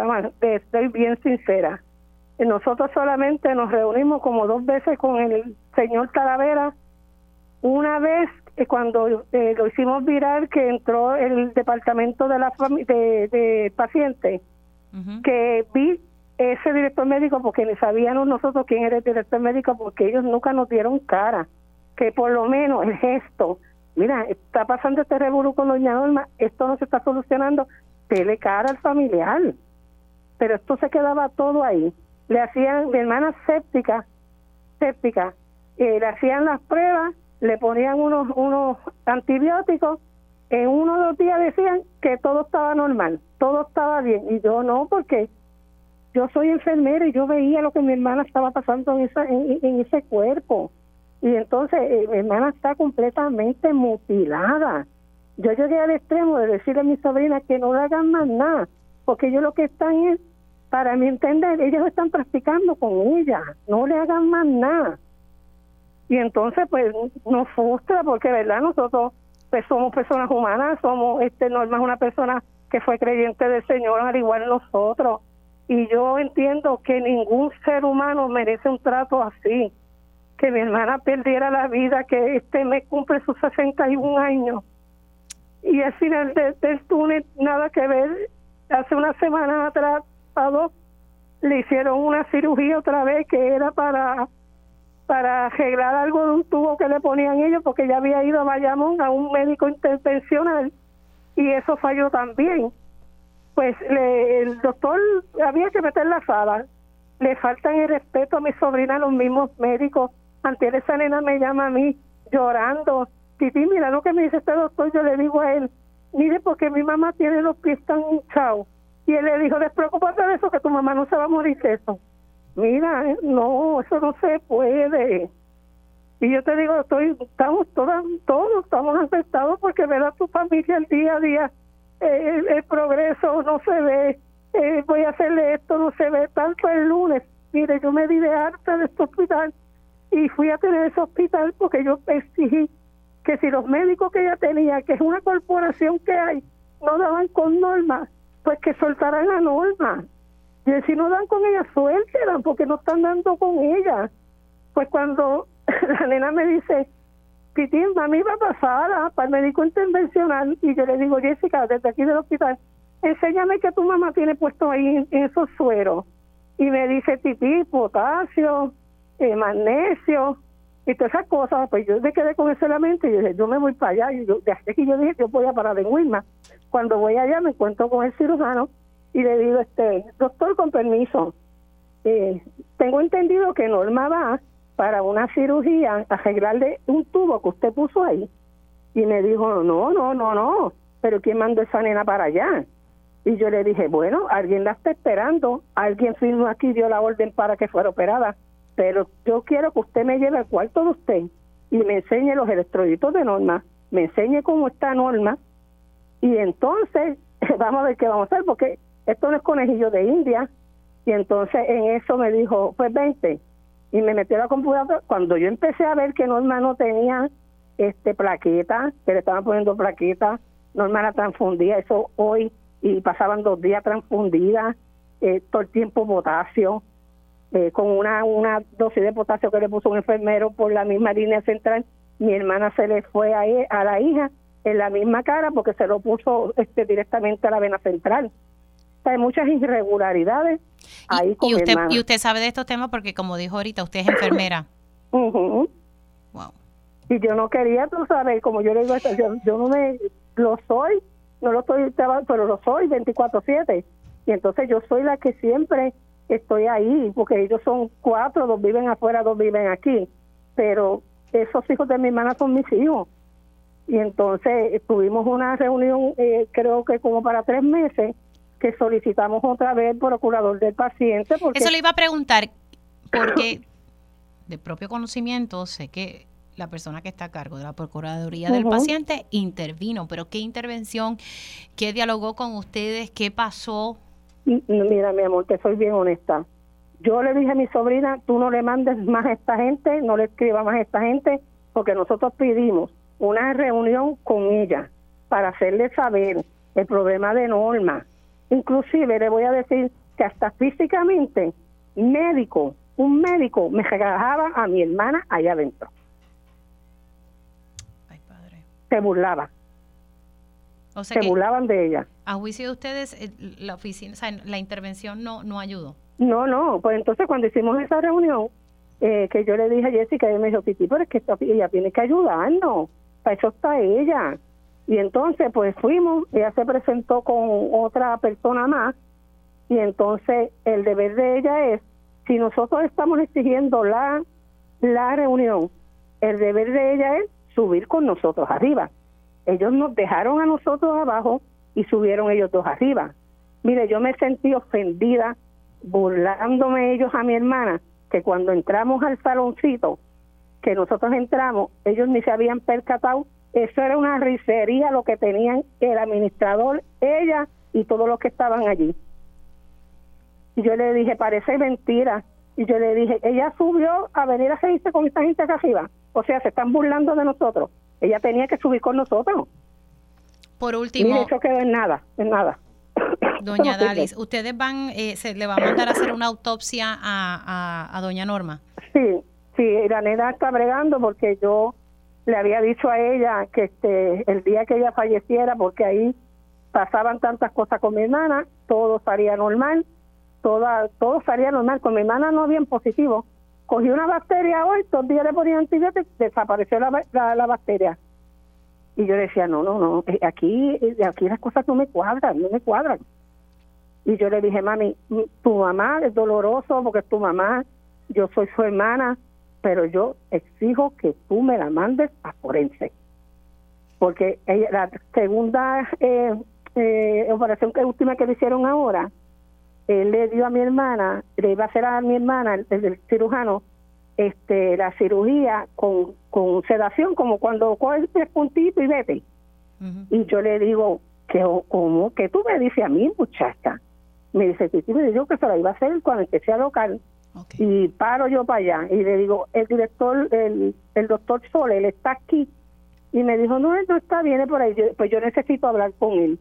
estoy bien sincera. nosotros solamente nos reunimos como dos veces con el señor Talavera. Una vez eh, cuando eh, lo hicimos viral que entró el departamento de la de, de paciente, que vi ese director médico porque ni sabíamos nosotros quién era el director médico porque ellos nunca nos dieron cara. Que por lo menos el gesto, mira, está pasando este revuelo con doña Norma, esto no se está solucionando, dele cara al familiar. Pero esto se quedaba todo ahí le hacían, mi hermana séptica, séptica, eh, le hacían las pruebas, le ponían unos, unos antibióticos, en uno o dos días decían que todo estaba normal, todo estaba bien, y yo no, porque yo soy enfermera y yo veía lo que mi hermana estaba pasando en, esa, en, ese cuerpo. Y entonces eh, mi hermana está completamente mutilada. Yo llegué al extremo de decirle a mi sobrina que no le hagan más nada, porque ellos lo que están es para mi entender, ellos están practicando con ella, no le hagan más nada. Y entonces, pues, nos frustra porque, ¿verdad? Nosotros pues, somos personas humanas, somos, este, Norma es una persona que fue creyente del Señor, al igual nosotros. Y yo entiendo que ningún ser humano merece un trato así. Que mi hermana perdiera la vida, que este mes cumple sus 61 años. Y al final del túnel, nada que ver. Hace una semana atrás le hicieron una cirugía otra vez que era para para arreglar algo de un tubo que le ponían ellos porque ya había ido a Bayamón a un médico intervencional y eso falló también. Pues le, el doctor había que meter la sala. Le faltan el respeto a mi sobrina, los mismos médicos. Antes esa nena me llama a mí llorando. Titi, mira lo que me dice este doctor. Yo le digo a él, mire, porque mi mamá tiene los pies tan hinchados y él le dijo, despreocúpate de eso, que tu mamá no se va a morir de eso. Mira, eh, no, eso no se puede. Y yo te digo, estoy, estamos todas, todos estamos afectados porque ver a tu familia el día a día, eh, el, progreso no se ve, eh, voy a hacerle esto, no se ve, tanto el lunes. Mire, yo me di de harta de este hospital y fui a tener ese hospital porque yo exigí que si los médicos que ella tenía, que es una corporación que hay, no daban con normas, pues que soltaran la norma. Y si no dan con ella, suéltela, porque no están dando con ella. Pues cuando la nena me dice, Pitín, mami va pasada para el médico intervencional, y yo le digo, Jessica, desde aquí del hospital, enséñame que tu mamá tiene puesto ahí en esos sueros. Y me dice, tití, potasio, eh, magnesio, y todas esas cosas. Pues yo me quedé con eso en la mente y dije, yo me voy para allá. Y yo, desde que yo dije, yo voy a parar en Wilma. Cuando voy allá me encuentro con el cirujano y le digo, este, doctor, con permiso, eh, tengo entendido que Norma va para una cirugía arreglarle un tubo que usted puso ahí. Y me dijo, no, no, no, no, pero ¿quién mandó esa nena para allá? Y yo le dije, bueno, alguien la está esperando, alguien firmó aquí, dio la orden para que fuera operada, pero yo quiero que usted me lleve al cuarto de usted y me enseñe los electroditos de Norma, me enseñe cómo está Norma, y entonces, vamos a ver qué vamos a hacer, porque esto no es conejillo de India. Y entonces en eso me dijo, pues vente. Y me metió a la computadora. Cuando yo empecé a ver que Norma no tenía este plaqueta, que le estaban poniendo plaqueta, Norma era transfundida, eso hoy, y pasaban dos días transfundidas, eh, todo el tiempo potasio, eh, con una, una dosis de potasio que le puso un enfermero por la misma línea central. Mi hermana se le fue a, a la hija en la misma cara porque se lo puso este directamente a la vena central. Hay muchas irregularidades ahí y, usted, y usted sabe de estos temas porque como dijo ahorita, usted es enfermera. wow. Y yo no quería, tú sabes, como yo le digo, yo, yo no me, lo soy, no lo estoy, pero lo soy 24/7. Y entonces yo soy la que siempre estoy ahí, porque ellos son cuatro, dos viven afuera, dos viven aquí. Pero esos hijos de mi hermana son mis hijos y entonces tuvimos una reunión, eh, creo que como para tres meses, que solicitamos otra vez el procurador del paciente. Porque Eso le iba a preguntar, porque de propio conocimiento sé que la persona que está a cargo de la Procuraduría del Paciente intervino, pero ¿qué intervención, qué dialogó con ustedes, qué pasó? Mira, mi amor, te soy bien honesta. Yo le dije a mi sobrina, tú no le mandes más a esta gente, no le escribas más a esta gente, porque nosotros pedimos una reunión con ella para hacerle saber el problema de Norma. Inclusive le voy a decir que hasta físicamente médico, un médico me regajaba a mi hermana allá adentro. Ay, padre. Se burlaba, O sea se burlaban de ella. a juicio de ustedes, eh, la oficina, o sea, la intervención no, no ayudó. No, no, pues entonces cuando hicimos esa reunión, eh, que yo le dije a Jessica, ella me dijo, Titi, pero es que ella tiene que ayudarnos, para eso está ella. Y entonces pues fuimos, ella se presentó con otra persona más, y entonces el deber de ella es, si nosotros estamos exigiendo la, la reunión, el deber de ella es subir con nosotros arriba. Ellos nos dejaron a nosotros abajo y subieron ellos dos arriba. Mire, yo me sentí ofendida burlándome ellos a mi hermana, que cuando entramos al saloncito, que nosotros entramos, ellos ni se habían percatado, eso era una risería lo que tenían el administrador, ella y todos los que estaban allí. Y yo le dije, parece mentira. Y yo le dije, ella subió a venir a reírse con esta gente acá arriba. O sea, se están burlando de nosotros. Ella tenía que subir con nosotros. Por último, Mire, eso quedó en nada, en nada. doña. Dalis, ustedes van, eh, se le va a mandar a hacer una autopsia a, a, a doña Norma. Sí, sí, la nena está bregando porque yo le había dicho a ella que este el día que ella falleciera, porque ahí pasaban tantas cosas con mi hermana, todo estaría normal, toda, todo estaría normal. Con mi hermana no había en positivo. Cogí una bacteria hoy, dos días le ponía antibiótico, desapareció la, la, bacteria. Y yo decía, no, no, no, eh, aquí, eh, aquí las cosas no me cuadran, no me cuadran. Y yo le dije, mami, tu mamá es doloroso porque es tu mamá, yo soy su hermana, pero yo exijo que tú me la mandes a forense. Porque ella, la segunda eh, eh, operación que última que le hicieron ahora, él le dio a mi hermana, le iba a hacer a mi hermana, el, el cirujano, este, la cirugía con, con sedación, como cuando coges tres puntitos y vete. Y yo le digo, que ¿cómo? que tú me dices a mí, muchacha? Me dice, Titi, me dijo que se la iba a hacer cuando empecé a local. Ok. Y paro yo para allá y le digo, el director, el, el doctor Sole, él está aquí. Y me dijo, no, él no está, viene por ahí. Pues yo necesito hablar con él,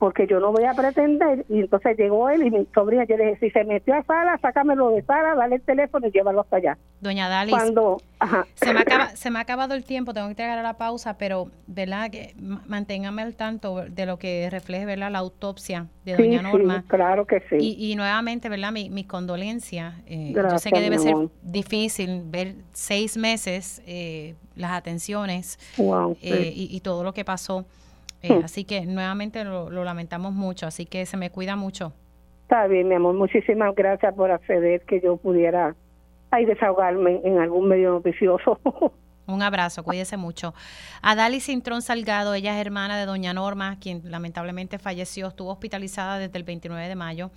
porque yo no voy a pretender. Y entonces llegó él y mi sobrina, yo le dije, si se metió a sala, sácamelo de sala, dale el teléfono y llévalo hasta allá. Doña Dalis, Cuando, ajá, se me, acaba, se me ha acabado el tiempo, tengo que llegar a la pausa, pero, ¿verdad? Que manténgame al tanto de lo que refleje, ¿verdad? La autopsia de sí, doña Norma. sí, claro que sí. Y, y nuevamente, ¿verdad? Mi, mis condolencias. Eh, yo sé que debe ser difícil ver seis meses eh, las atenciones wow, sí. eh, y, y todo lo que pasó. Eh, Hmm. Así que nuevamente lo, lo lamentamos mucho, así que se me cuida mucho. Está bien, mi amor. Muchísimas gracias por acceder que yo pudiera ahí desahogarme en algún medio noticioso. Un abrazo, cuídese mucho. Adali Cintrón Salgado, ella es hermana de doña Norma, quien lamentablemente falleció, estuvo hospitalizada desde el 29 de mayo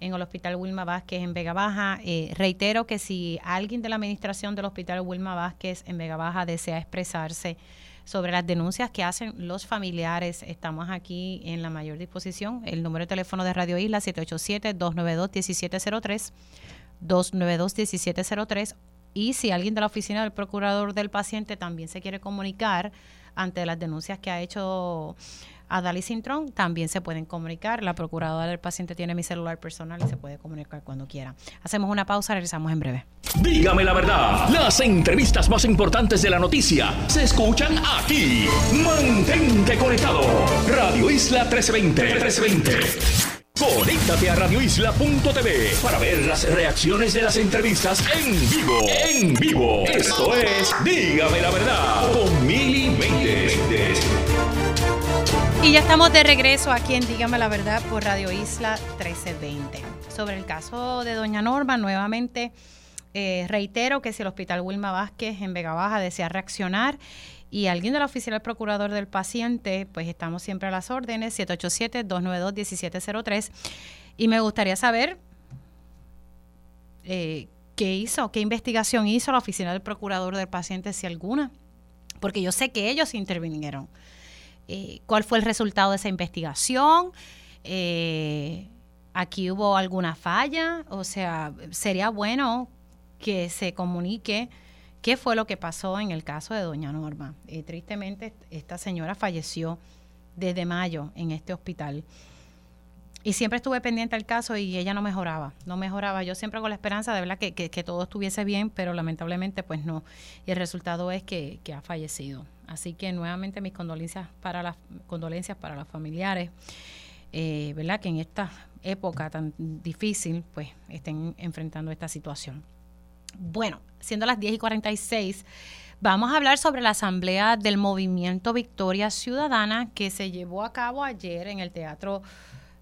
en el Hospital Wilma Vázquez en Vega Baja. Eh, reitero que si alguien de la administración del Hospital Wilma Vázquez en Vega Baja desea expresarse sobre las denuncias que hacen los familiares, estamos aquí en la mayor disposición. El número de teléfono de Radio Isla 787-292-1703, 292-1703 y si alguien de la oficina del procurador del paciente también se quiere comunicar ante las denuncias que ha hecho Adali Cintrón, también se pueden comunicar. La procuradora del paciente tiene mi celular personal y se puede comunicar cuando quiera. Hacemos una pausa, regresamos en breve. Dígame la verdad, las entrevistas más importantes de la noticia se escuchan aquí. Mantente conectado. Radio Isla 1320. 1320. Conéctate a radioisla.tv para ver las reacciones de las entrevistas en vivo. En vivo. Esto es Dígame la verdad con Mili Méndez. Y ya estamos de regreso aquí en Dígame la Verdad por Radio Isla 1320. Sobre el caso de Doña Norma, nuevamente eh, reitero que si el Hospital Wilma Vázquez en Vega Baja desea reaccionar y alguien de la oficina del procurador del paciente, pues estamos siempre a las órdenes, 787-292-1703. Y me gustaría saber eh, qué hizo, qué investigación hizo la oficina del procurador del paciente, si alguna, porque yo sé que ellos intervinieron. Eh, ¿Cuál fue el resultado de esa investigación? Eh, ¿Aquí hubo alguna falla? O sea, sería bueno que se comunique qué fue lo que pasó en el caso de doña Norma. Eh, tristemente, esta señora falleció desde mayo en este hospital. y siempre estuve pendiente del caso y ella no mejoraba, no mejoraba. Yo siempre con la esperanza de verdad que, que, todo estuviese bien, pero lamentablemente pues no. Y el resultado es que, que ha fallecido. Así que nuevamente mis condolencias para las condolencias para los familiares, eh, ¿verdad? Que en esta época tan difícil pues estén enfrentando esta situación. Bueno, siendo las 10 y 46, vamos a hablar sobre la asamblea del movimiento Victoria Ciudadana que se llevó a cabo ayer en el Teatro,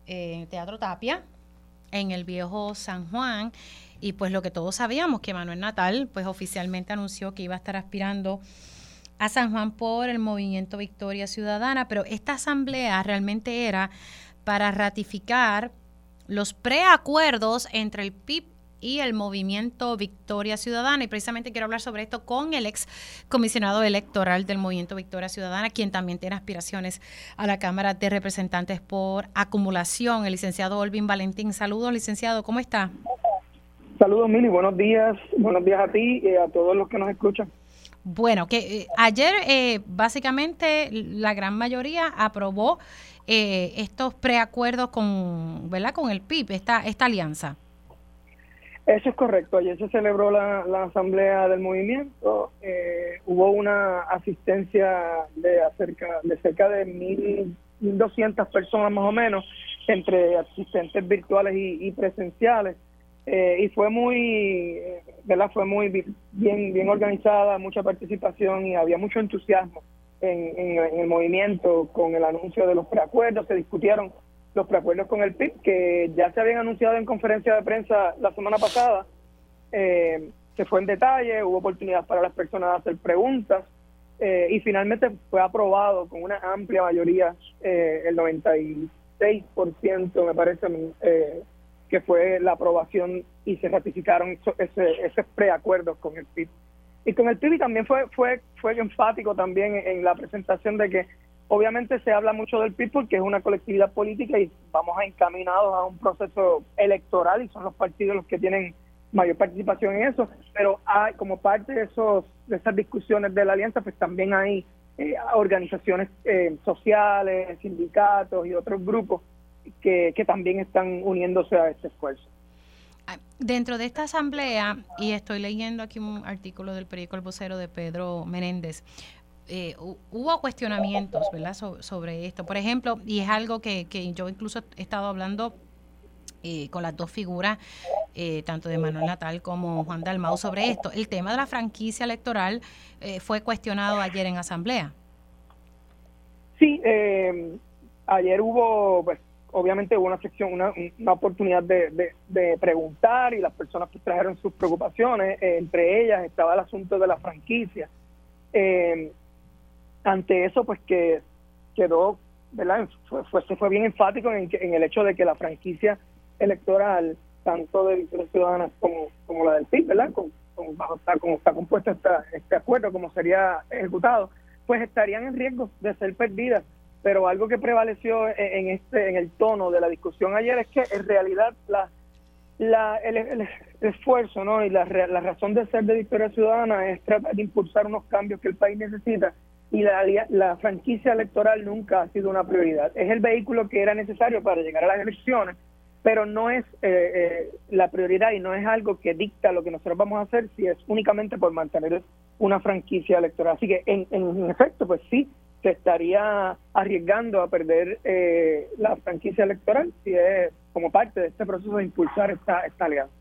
eh, Teatro Tapia, en el viejo San Juan. Y pues lo que todos sabíamos, que Manuel Natal pues oficialmente anunció que iba a estar aspirando a San Juan por el movimiento Victoria Ciudadana, pero esta asamblea realmente era para ratificar los preacuerdos entre el PIB y el movimiento Victoria Ciudadana. Y precisamente quiero hablar sobre esto con el ex comisionado electoral del movimiento Victoria Ciudadana, quien también tiene aspiraciones a la Cámara de Representantes por acumulación, el licenciado Olvin Valentín. Saludos, licenciado, ¿cómo está? Saludos, Mili, buenos días. Buenos días a ti y a todos los que nos escuchan. Bueno, que eh, ayer eh, básicamente la gran mayoría aprobó eh, estos preacuerdos con, ¿verdad? con el PIB, esta, esta alianza. Eso es correcto. Ayer se celebró la, asamblea del movimiento. hubo una asistencia de, acerca, de cerca de 1.200 personas más o menos, entre asistentes virtuales y presenciales. Eh, y fue muy, ¿verdad? Fue muy bien, bien organizada, mucha participación y había mucho entusiasmo en, en, el movimiento con el anuncio de los preacuerdos. Se discutieron los preacuerdos con el PIB, que ya se habían anunciado en conferencia de prensa la semana pasada. Eh, se fue en detalle, hubo oportunidad para las personas de hacer preguntas eh, y finalmente fue aprobado con una amplia mayoría, eh, el 96% me parece, eh, que fue la aprobación y se ratificaron ese, esos preacuerdos con el PIB. Y con el PIB también fue, fue, fue enfático también en la presentación de que obviamente se habla mucho del PIB porque es una colectividad política y vamos encaminados a un proceso electoral y son los partidos los que tienen mayor participación en eso, pero hay como parte de esos de esas discusiones de la alianza pues también hay eh, organizaciones eh, sociales, sindicatos y otros grupos que, también están uniéndose a este esfuerzo. Ah, dentro de esta asamblea, y estoy leyendo aquí un artículo del periódico El Vocero de Pedro Menéndez, eh, hubo cuestionamientos ¿verdad? sobre esto. Por ejemplo, y es algo que, yo incluso he estado hablando eh, con las dos figuras, eh, tanto de Manuel Natal como Juan Dalmau, sobre esto. El tema de la franquicia electoral fue cuestionado ayer en asamblea. Sí, ayer hubo pues, obviamente hubo una sección, una, una oportunidad de, de, preguntar y las personas pues trajeron sus preocupaciones. Eh, entre ellas estaba el asunto de la franquicia. Eh, ante eso, pues que quedó, ¿verdad? Fue, fue, bien enfático en, en, el hecho de que la franquicia electoral, tanto de Victoria Ciudadanas como, como la del PIB, ¿verdad? Como, está, como está compuesto este acuerdo, como sería ejecutado, pues estarían en riesgo de ser perdidas pero algo que prevaleció en, este en el tono de la discusión ayer es que en realidad la, el, esfuerzo no y la, la razón de ser de Victoria Ciudadana es tratar de impulsar unos cambios que el país necesita y la, la franquicia electoral nunca ha sido una prioridad. Es el vehículo que era necesario para llegar a las elecciones, pero no es eh, eh, la prioridad y no es algo que dicta lo que nosotros vamos a hacer si es únicamente por mantener una franquicia electoral. Así que en, en efecto, pues sí, se estaría arriesgando a perder eh, la franquicia electoral si es como parte de este proceso de impulsar esta, esta alianza.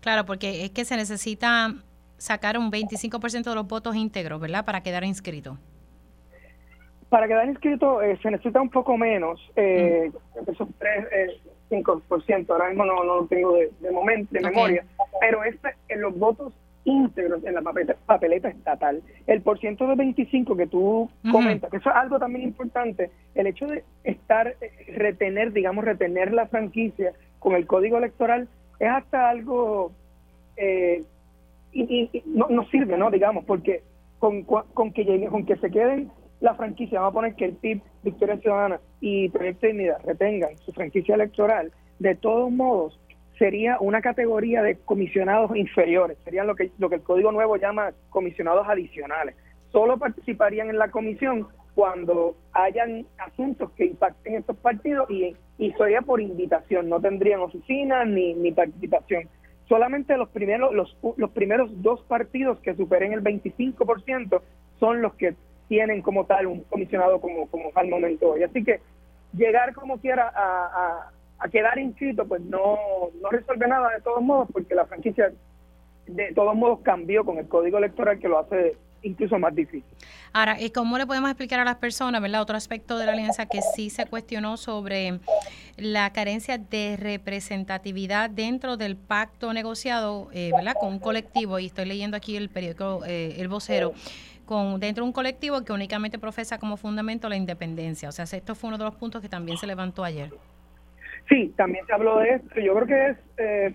Claro, porque es que se necesita sacar un 25% de los votos íntegros, ¿verdad? Para quedar inscrito. Para quedar inscrito eh, se necesita un poco menos, eh, mm. esos 3, eh, 5%, ahora mismo no, no lo tengo de, momento, de memoria, pero este, en los votos íntegros en la papeleta, estatal. El por ciento de 25 que tú comentas, que eso es algo también importante, el hecho de estar, eh, retener, digamos, retener la franquicia con el código electoral es hasta algo, eh, y, no, no, sirve, ¿no? Digamos, porque con, con que llegue, con que se queden la franquicia, vamos a poner que el PIB, Victoria Ciudadana y Proyecto Dignidad retengan su franquicia electoral, de todos modos, sería una categoría de comisionados inferiores, serían lo que, lo que el Código Nuevo llama comisionados adicionales. Solo participarían en la comisión cuando hayan asuntos que impacten estos partidos y y sería por invitación, no tendrían oficina ni, ni participación. Solamente los primeros, los, los primeros dos partidos que superen el 25% son los que tienen como tal un comisionado como, como al momento hoy. Así que llegar como quiera a, a, quedar inscrito, pues no, no resuelve nada de todos modos, porque la franquicia de todos modos cambió con el código electoral que lo hace incluso más difícil. Ahora, ¿y cómo le podemos explicar a las personas, verdad? Otro aspecto de la alianza que sí se cuestionó sobre la carencia de representatividad dentro del pacto negociado, eh, ¿verdad? Con un colectivo, y estoy leyendo aquí el periódico eh, El Vocero, con dentro de un colectivo que únicamente profesa como fundamento la independencia. O sea, esto fue uno de los puntos que también se levantó ayer. Sí, también se habló de esto. Yo creo que es eh,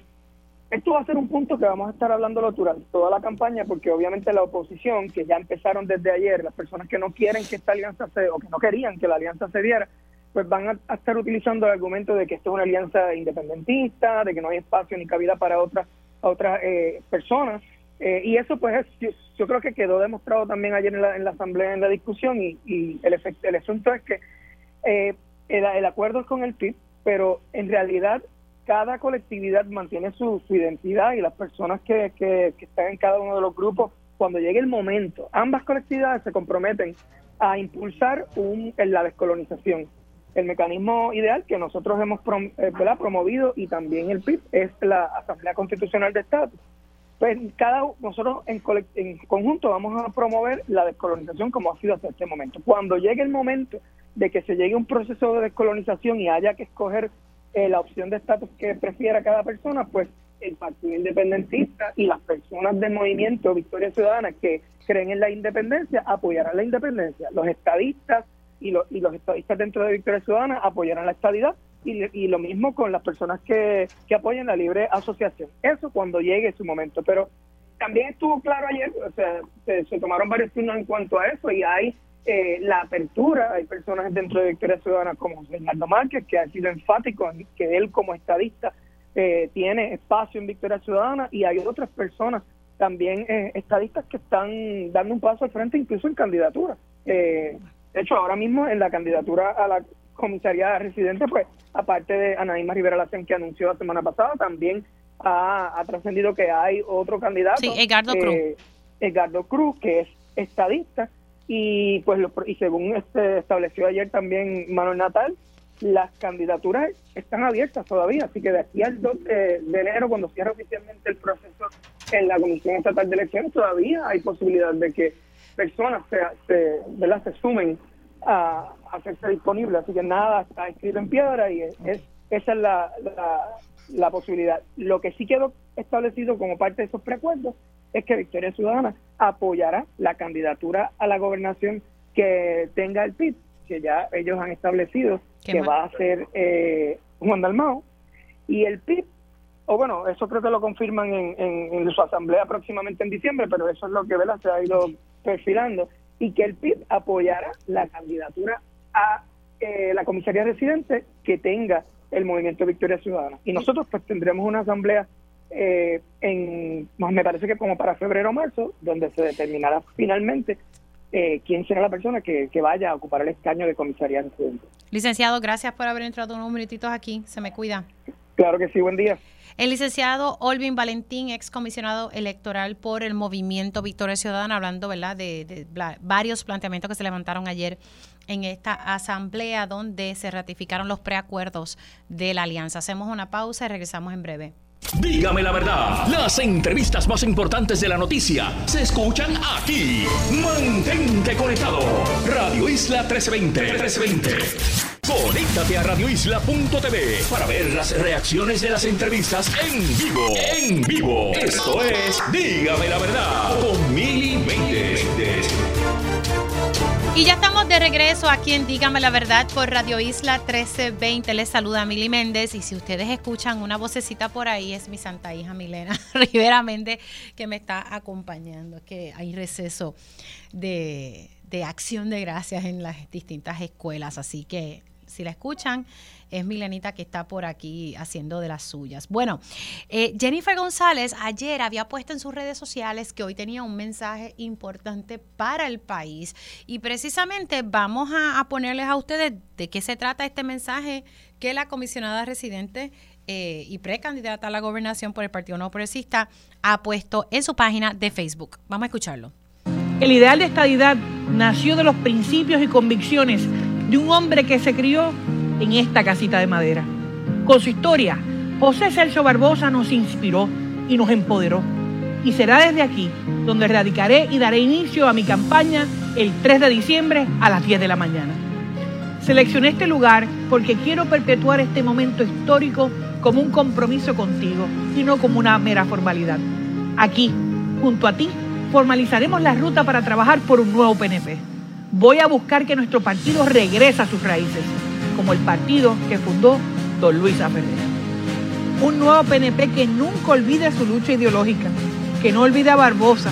esto va a ser un punto que vamos a estar hablando durante toda la campaña, porque obviamente la oposición, que ya empezaron desde ayer, las personas que no quieren que esta alianza se, o que no querían que la alianza se diera, pues van a, estar utilizando el argumento de que esto es una alianza independentista, de que no hay espacio ni cabida para otras otras eh, personas. Eh, y eso pues yo, creo que quedó demostrado también ayer en la, en la asamblea, en la discusión, y, y el, efecto, el asunto es que eh, el, el acuerdo es con el PIB, pero en realidad cada colectividad mantiene su, identidad y las personas que, que, están en cada uno de los grupos, cuando llegue el momento, ambas colectividades se comprometen a impulsar un, la descolonización. El mecanismo ideal que nosotros hemos eh, promovido y también el PIB es la Asamblea Constitucional de Estado. Pues cada nosotros en, en conjunto vamos a promover la descolonización como ha sido hasta este momento. Cuando llegue el momento de que se llegue un proceso de descolonización y haya que escoger eh, la opción de estatus que prefiera cada persona, pues el Partido Independentista y las personas del movimiento Victoria Ciudadana que creen en la independencia apoyarán la independencia. Los estadistas y, los y los estadistas dentro de Victoria Ciudadana apoyarán la estadidad y, y lo mismo con las personas que, que apoyan la libre asociación. Eso cuando llegue su momento. Pero también estuvo claro ayer, o sea, se, se tomaron varios turnos en cuanto a eso y hay eh, la apertura. Hay personas dentro de Victoria Ciudadana como Bernardo Márquez, que ha sido enfático en que él como estadista eh, tiene espacio en Victoria Ciudadana y hay otras personas también eh, estadistas que están dando un paso al frente incluso en candidatura. de hecho, ahora mismo en la candidatura a la comisaría residente, pues aparte de Anaíma Rivera Lacen que anunció la semana pasada, también ha, trascendido que hay otro candidato. Sí, Edgardo Cruz. Edgardo Cruz, que es estadista y pues y según este estableció ayer también Manuel Natal, las candidaturas están abiertas todavía, así que de aquí al 2 de, enero, cuando cierre oficialmente el proceso en la Comisión Estatal de Elecciones, todavía hay posibilidad de que personas se, se, se sumen a, hacerse disponibles, así que nada está escrito en piedra y es, esa es la, la, la posibilidad. Lo que sí quedó establecido como parte de esos preacuerdos es que Victoria Ciudadana apoyará la candidatura a la gobernación que tenga el PIB, que ya ellos han establecido que va a ser eh, Juan Dalmao, y el PIB, o bueno, eso creo que lo confirman en, su asamblea próximamente en diciembre, pero eso es lo que ¿verdad? se ha ido perfilando, y que el PIB apoyará la candidatura a eh, la comisaría residente que tenga el movimiento Victoria Ciudadana. Y nosotros pues tendremos una asamblea eh, en, me parece que como para febrero o marzo, donde se determinará finalmente eh, quién será la persona que, vaya a ocupar el escaño de comisaría residente. Licenciado, gracias por haber entrado unos minutitos aquí. Se me cuida. Claro que sí, buen día. El licenciado Olvin Valentín, ex comisionado electoral por el movimiento Victoria Ciudadana, hablando ¿verdad? de varios planteamientos que se levantaron ayer en esta asamblea donde se ratificaron los preacuerdos de la alianza. Hacemos una pausa y regresamos en breve. Dígame la verdad, las entrevistas más importantes de la noticia se escuchan aquí. Mantente conectado. Radio Isla 1320. 1320. Conéctate a radioisla.tv para ver las reacciones de las entrevistas en vivo. En vivo. Esto es Dígame la verdad con Mili y ya estamos de regreso aquí en Dígame la Verdad por Radio Isla 1320. Les saluda Mili Méndez y si ustedes escuchan una vocecita por ahí es mi santa hija Milena Rivera Méndez que me está acompañando. Es que hay receso de, de acción de gracias en las distintas escuelas, así que si la escuchan, es Milenita que está por aquí haciendo de las suyas. Bueno, eh, Jennifer González ayer había puesto en sus redes sociales que hoy tenía un mensaje importante para el país y precisamente vamos a, ponerles a ustedes de qué se trata este mensaje que la comisionada residente eh, y precandidata a la gobernación por el Partido No Progresista ha puesto en su página de Facebook. Vamos a escucharlo. El ideal de estadidad nació de los principios y convicciones de un hombre que se crió en esta casita de madera. Con su historia, José Celso Barbosa nos inspiró y nos empoderó. Y será desde aquí donde radicaré y daré inicio a mi campaña el 3 de diciembre a las 10 de la mañana. Seleccioné este lugar porque quiero perpetuar este momento histórico como un compromiso contigo y no como una mera formalidad. Aquí, junto a ti, formalizaremos la ruta para trabajar por un nuevo PNP. Voy a buscar que nuestro partido regrese a sus raíces como el partido que fundó don Luis Ferrer. Un nuevo PNP que nunca olvide su lucha ideológica, que no olvide a Barbosa,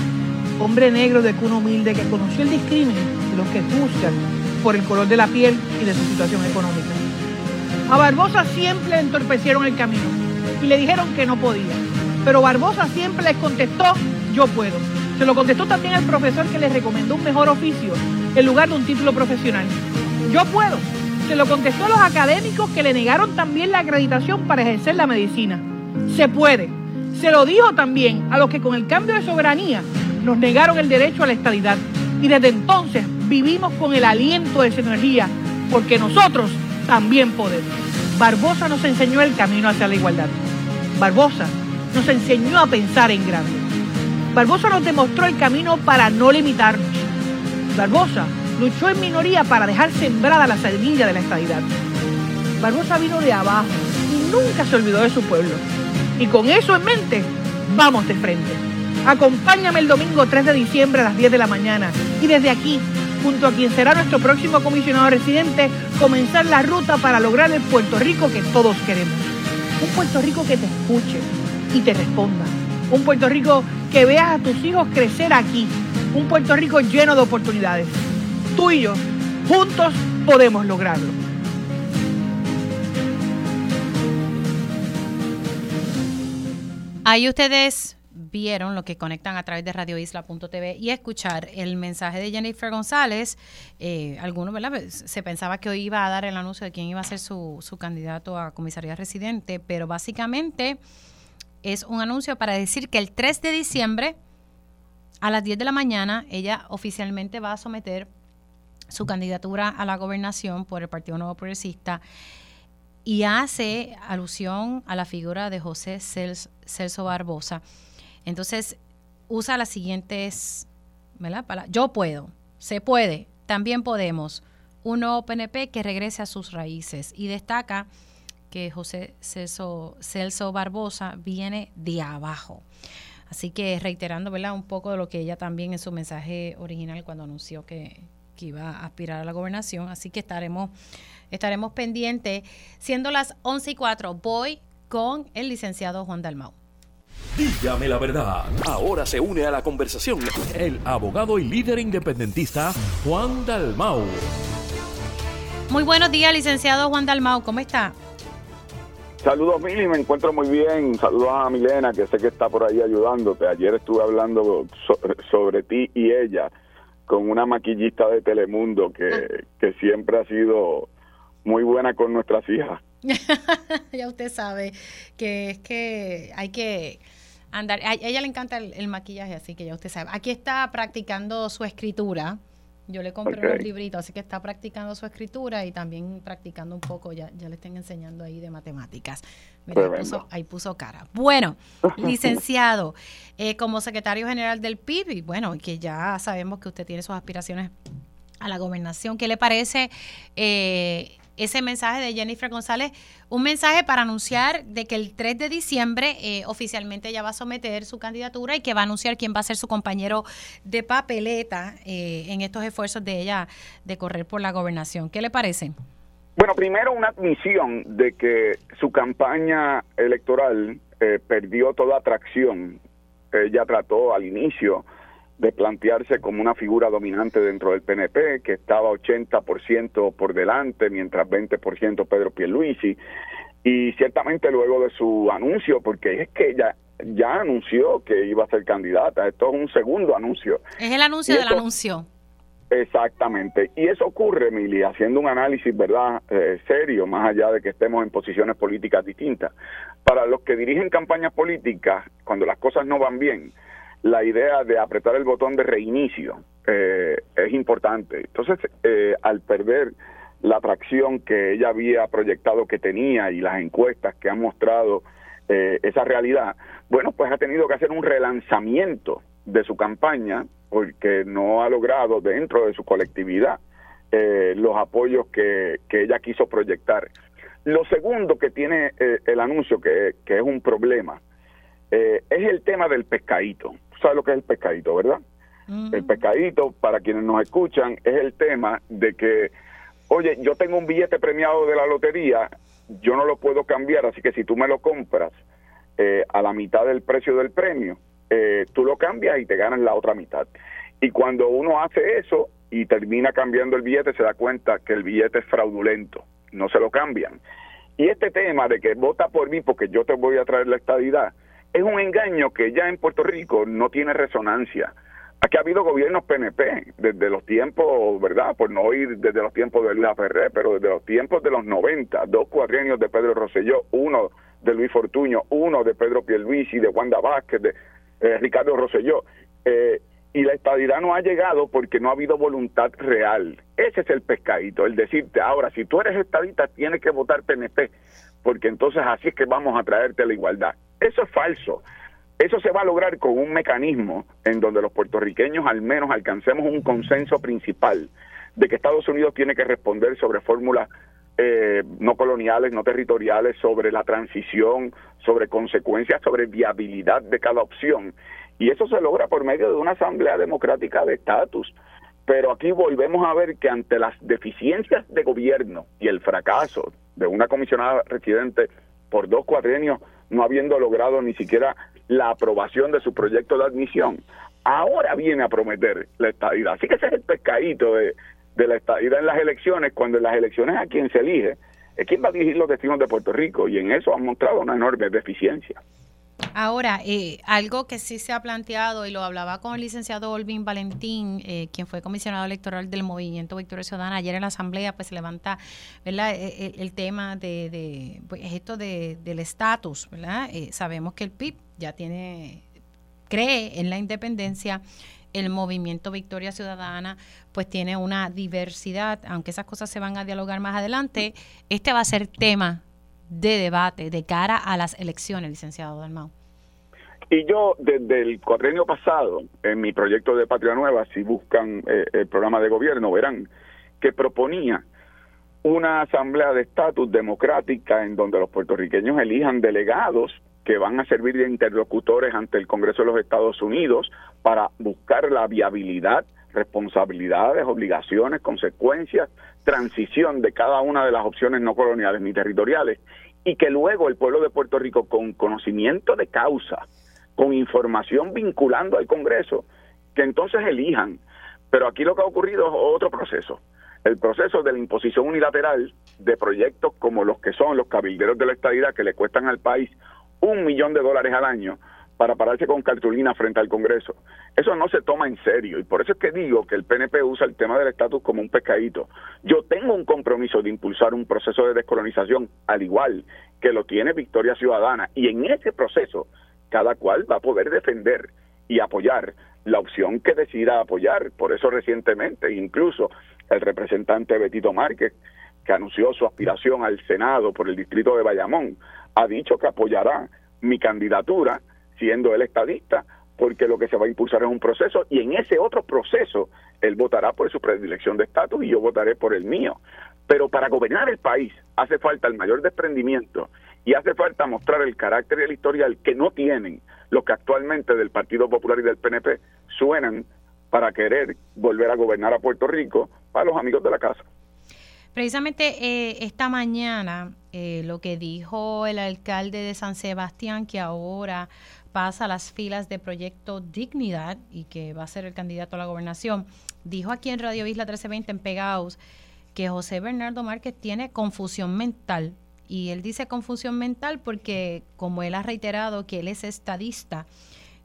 hombre negro de cuna humilde que conoció el discrimen de los que juzgan por el color de la piel y de su situación económica. A Barbosa siempre le entorpecieron el camino y le dijeron que no podía. Pero Barbosa siempre les contestó, yo puedo. Se lo contestó también el profesor que le recomendó un mejor oficio en lugar de un título profesional. Yo puedo. Se lo contestó a los académicos que le negaron también la acreditación para ejercer la medicina. Se puede. Se lo dijo también a los que con el cambio de soberanía nos negaron el derecho a la estabilidad. Y desde entonces vivimos con el aliento de esa energía, porque nosotros también podemos. Barbosa nos enseñó el camino hacia la igualdad. Barbosa nos enseñó a pensar en grande. Barbosa nos demostró el camino para no limitarnos. Barbosa luchó en minoría para dejar sembrada la semilla de la estabilidad. Barbosa vino de abajo y nunca se olvidó de su pueblo. Y con eso en mente, vamos de frente. Acompáñame el domingo 3 de diciembre a las 10 de la mañana y desde aquí, junto a quien será nuestro próximo comisionado residente, comenzar la ruta para lograr el Puerto Rico que todos queremos. Un Puerto Rico que te escuche y te responda. Un Puerto Rico que veas a tus hijos crecer aquí. Un Puerto Rico lleno de oportunidades tú y yo, juntos podemos lograrlo. Ahí ustedes vieron lo que conectan a través de radioisla.tv y escuchar el mensaje de Jennifer González. Eh, algunos, ¿verdad? Se pensaba que hoy iba a dar el anuncio de quién iba a ser su, su candidato a comisaría residente, pero básicamente es un anuncio para decir que el 3 de diciembre a las 10 de la mañana ella oficialmente va a someter su candidatura a la gobernación por el Partido Nuevo Progresista y hace alusión a la figura de José Celso Barbosa. Entonces, usa las siguientes, ¿verdad? Yo puedo, se puede, también podemos. Un nuevo PNP que regrese a sus raíces y destaca que José Celso, Celso Barbosa viene de abajo. Así que reiterando, ¿verdad? Un poco de lo que ella también en su mensaje original cuando anunció que, que iba a aspirar a la gobernación, así que estaremos, estaremos pendientes. Siendo las 11 y 4, voy con el licenciado Juan Dalmau. Dígame la verdad. Ahora se une a la conversación el abogado y líder independentista Juan Dalmau. Muy buenos días, licenciado Juan Dalmau. ¿Cómo está? Saludos, Mili, me encuentro muy bien. Saludos a Milena, que sé que está por ahí ayudándote. Ayer estuve hablando sobre ti y ella con una maquillista de Telemundo que, ah. que siempre ha sido muy buena con nuestras hijas. ya usted sabe que es que hay que andar, a ella le encanta el, maquillaje, así que ya usted sabe. Aquí está practicando su escritura. Yo le compré unos libritos, así que está practicando su escritura y también practicando un poco, ya, ya le están enseñando ahí de matemáticas. Mira, ahí puso, cara. Bueno, licenciado, eh, como secretario general del PIB, y bueno, que ya sabemos que usted tiene sus aspiraciones a la gobernación, ¿qué le parece eh, ese mensaje de Jennifer González? Un mensaje para anunciar de que el 3 de diciembre eh, oficialmente ella va a someter su candidatura y que va a anunciar quién va a ser su compañero de papeleta en estos esfuerzos de ella de correr por la gobernación. ¿Qué le parece? Bueno, primero una admisión de que su campaña electoral eh, perdió toda atracción. Ella trató al inicio de plantearse como una figura dominante dentro del PNP, que estaba 80% por delante, mientras 20% Pedro Pierluisi, y ciertamente luego de su anuncio, porque es que ella ya anunció que iba a ser candidata, esto es un segundo anuncio. Es el anuncio del anuncio. Exactamente. Y eso ocurre, Mili, haciendo un análisis, ¿verdad?, eh, serio, más allá de que estemos en posiciones políticas distintas. Para los que dirigen campañas políticas, cuando las cosas no van bien, la idea de apretar el botón de reinicio eh, es importante. Entonces, eh, al perder la atracción que ella había proyectado que tenía y las encuestas que han mostrado esa realidad, bueno, pues ha tenido que hacer un relanzamiento de su campaña porque no ha logrado dentro de su colectividad eh, los apoyos que, ella quiso proyectar. Lo segundo que tiene eh, el anuncio, que, es un problema, eh, es el tema del pescadito. ¿Sabes lo que es el pescadito, verdad? El pescadito, para quienes nos escuchan, es el tema de que, oye, yo tengo un billete premiado de la lotería, yo no lo puedo cambiar, así que si tú me lo compras a la mitad del precio del premio, eh, tú lo cambias y te ganas la otra mitad. Y cuando uno hace eso y termina cambiando el billete, se da cuenta que el billete es fraudulento, no se lo cambian. Y este tema de que vota por mí porque yo te voy a traer la estadidad, es un engaño que ya en Puerto Rico no tiene resonancia. Aquí ha habido gobiernos PNP desde los tiempos, ¿verdad? Por no ir desde los tiempos de Luis Ferrer, pero desde los tiempos de los 90, dos cuadrienios de Pedro Rosselló, uno de Luis Fortuño, uno de Pedro Pierluisi, de Wanda Vázquez, de, eh, Ricardo Rosselló. Eh, y la estadidad no ha llegado porque no ha habido voluntad real. Ese es el pescadito, el decirte, ahora, si tú eres estadista, tienes que votar PNP, porque entonces así es que vamos a traerte la igualdad. Eso es falso. Eso se va a lograr con un mecanismo en donde los puertorriqueños al menos alcancemos un consenso principal de que Estados Unidos tiene que responder sobre fórmulas eh, no coloniales, no territoriales, sobre la transición, sobre consecuencias, sobre viabilidad de cada opción. Y eso se logra por medio de una asamblea democrática de estatus. Pero aquí volvemos a ver que ante las deficiencias de gobierno y el fracaso de una comisionada residente por dos cuatrenios, no habiendo logrado ni siquiera la aprobación de su proyecto de admisión, ahora viene a prometer la estadidad. Así que ese es el pescadito de, de la estadía en las elecciones, cuando en las elecciones a quien se elige es quien va a dirigir los destinos de Puerto Rico y en eso han mostrado una enorme deficiencia. Ahora, eh, algo que sí se ha planteado y lo hablaba con el licenciado Olvin Valentín, eh, quien fue comisionado electoral del movimiento Victoria Ciudadana, ayer en la asamblea pues se levanta ¿verdad? E, e, el, tema de, de pues, esto de, del estatus, ¿verdad? Eh, sabemos que el PIB ya tiene, cree en la independencia, el movimiento Victoria Ciudadana pues tiene una diversidad, aunque esas cosas se van a dialogar más adelante, este va a ser tema de debate de cara a las elecciones, licenciado Dalmau. Y yo, desde el cuatrenio pasado, en mi proyecto de Patria Nueva, si buscan eh, el programa de gobierno, verán que proponía una asamblea de estatus democrática en donde los puertorriqueños elijan delegados que van a servir de interlocutores ante el Congreso de los Estados Unidos para buscar la viabilidad, responsabilidades, obligaciones, consecuencias, transición de cada una de las opciones no coloniales ni territoriales y que luego el pueblo de Puerto Rico con conocimiento de causa, con información vinculando al Congreso, que entonces elijan. Pero aquí lo que ha ocurrido es otro proceso el proceso de la imposición unilateral de proyectos como los que son los cabilderos de la estadidad que le cuestan al país un millón de dólares al año para pararse con cartulina frente al Congreso. Eso no se toma en serio y por eso es que digo que el PNP usa el tema del estatus como un pescadito. Yo tengo un compromiso de impulsar un proceso de descolonización al igual que lo tiene Victoria Ciudadana y en ese proceso cada cual va a poder defender y apoyar la opción que decida apoyar. Por eso recientemente incluso el representante Betito Márquez, que anunció su aspiración al Senado por el distrito de Bayamón, ha dicho que apoyará mi candidatura, siendo él estadista, porque lo que se va a impulsar es un proceso y en ese otro proceso él votará por su predilección de estatus y yo votaré por el mío. Pero para gobernar el país hace falta el mayor desprendimiento y hace falta mostrar el carácter y el historial que no tienen los que actualmente del Partido Popular y del PNP suenan para querer volver a gobernar a Puerto Rico para los amigos de la casa. Precisamente eh, esta mañana eh, lo que dijo el alcalde de San Sebastián, que ahora pasa a las filas de Proyecto Dignidad y que va a ser el candidato a la gobernación, dijo aquí en Radio Isla 1320 en Pegaos que José Bernardo Márquez tiene confusión mental. Y él dice confusión mental porque, como él ha reiterado que él es estadista,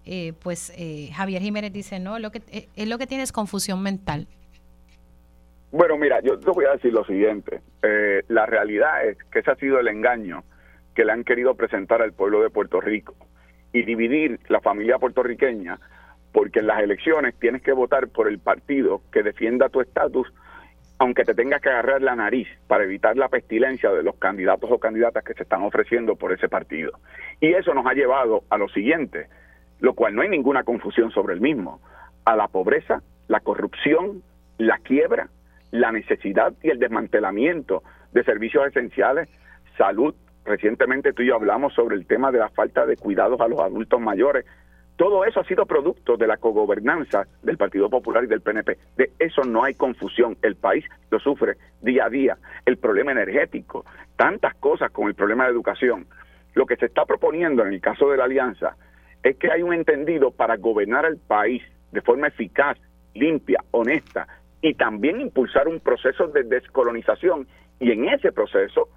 eh, pues eh, Javier Jiménez dice, no, lo que, es lo que tiene es confusión mental. Bueno, mira, yo te voy a decir lo siguiente. Eh, la realidad es que ese ha sido el engaño que le han querido presentar al pueblo de Puerto Rico y dividir la familia puertorriqueña porque en las elecciones tienes que votar por el partido que defienda tu estatus aunque te tengas que agarrar la nariz para evitar la pestilencia de los candidatos o candidatas que se están ofreciendo por ese partido. Y eso nos ha llevado a lo siguiente, lo cual no hay ninguna confusión sobre el mismo, a la pobreza, la corrupción, la quiebra la necesidad y el desmantelamiento de servicios esenciales, salud. Recientemente tú y yo hablamos sobre el tema de la falta de cuidados a los adultos mayores. Todo eso ha sido producto de la cogobernanza del Partido Popular y del PNP. De eso no hay confusión. El país lo sufre día a día. El problema energético, tantas cosas con el problema de educación. Lo que se está proponiendo en el caso de la alianza es que hay un entendido para gobernar el país de forma eficaz, limpia, honesta, y también impulsar un proceso de descolonización y en ese proceso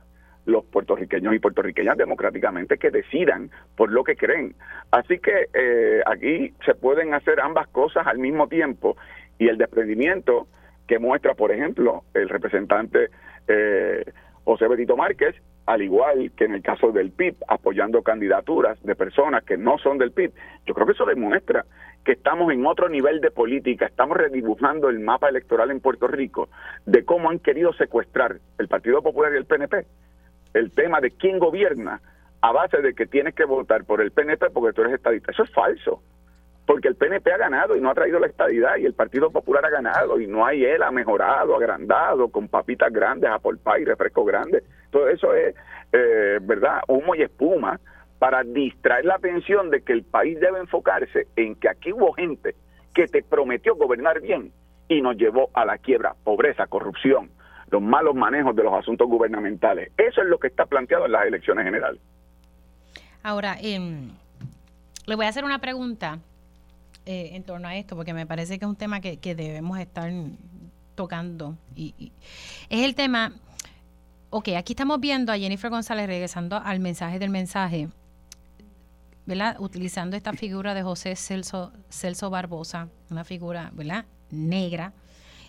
los puertorriqueños y puertorriqueñas democráticamente que decidan por lo que creen. Así que eh, aquí se pueden hacer ambas cosas al mismo tiempo y el desprendimiento que muestra, por ejemplo, el representante eh, José Benito Márquez, al igual que en el caso del PIB, apoyando candidaturas de personas que no son del PIB, yo creo que eso demuestra que estamos en otro nivel de política, estamos redibujando el mapa electoral en Puerto Rico de cómo han querido secuestrar el Partido Popular y el PNP el tema de quién gobierna a base de que tienes que votar por el PNP porque tú eres estadista. Eso es falso, porque el PNP ha ganado y no ha traído la estadidad y el Partido Popular ha ganado y no hay él, ha mejorado, agrandado, con papitas grandes, apple pie, refresco grande. Todo eso es, eh, ¿verdad?, humo y espuma para distraer la atención de que el país debe enfocarse en que aquí hubo gente que te prometió gobernar bien y nos llevó a la quiebra, pobreza, corrupción, los malos manejos de los asuntos gubernamentales. Eso es lo que está planteado en las elecciones generales. Ahora, em, le voy a hacer una pregunta eh, en torno a esto, porque me parece que es un tema que, debemos estar tocando. Y, es el tema, ok, aquí estamos viendo a Jennifer González regresando al mensaje del mensaje ¿verdad? Utilizando esta figura de José Celso, Celso Barbosa, una figura, ¿verdad? Negra,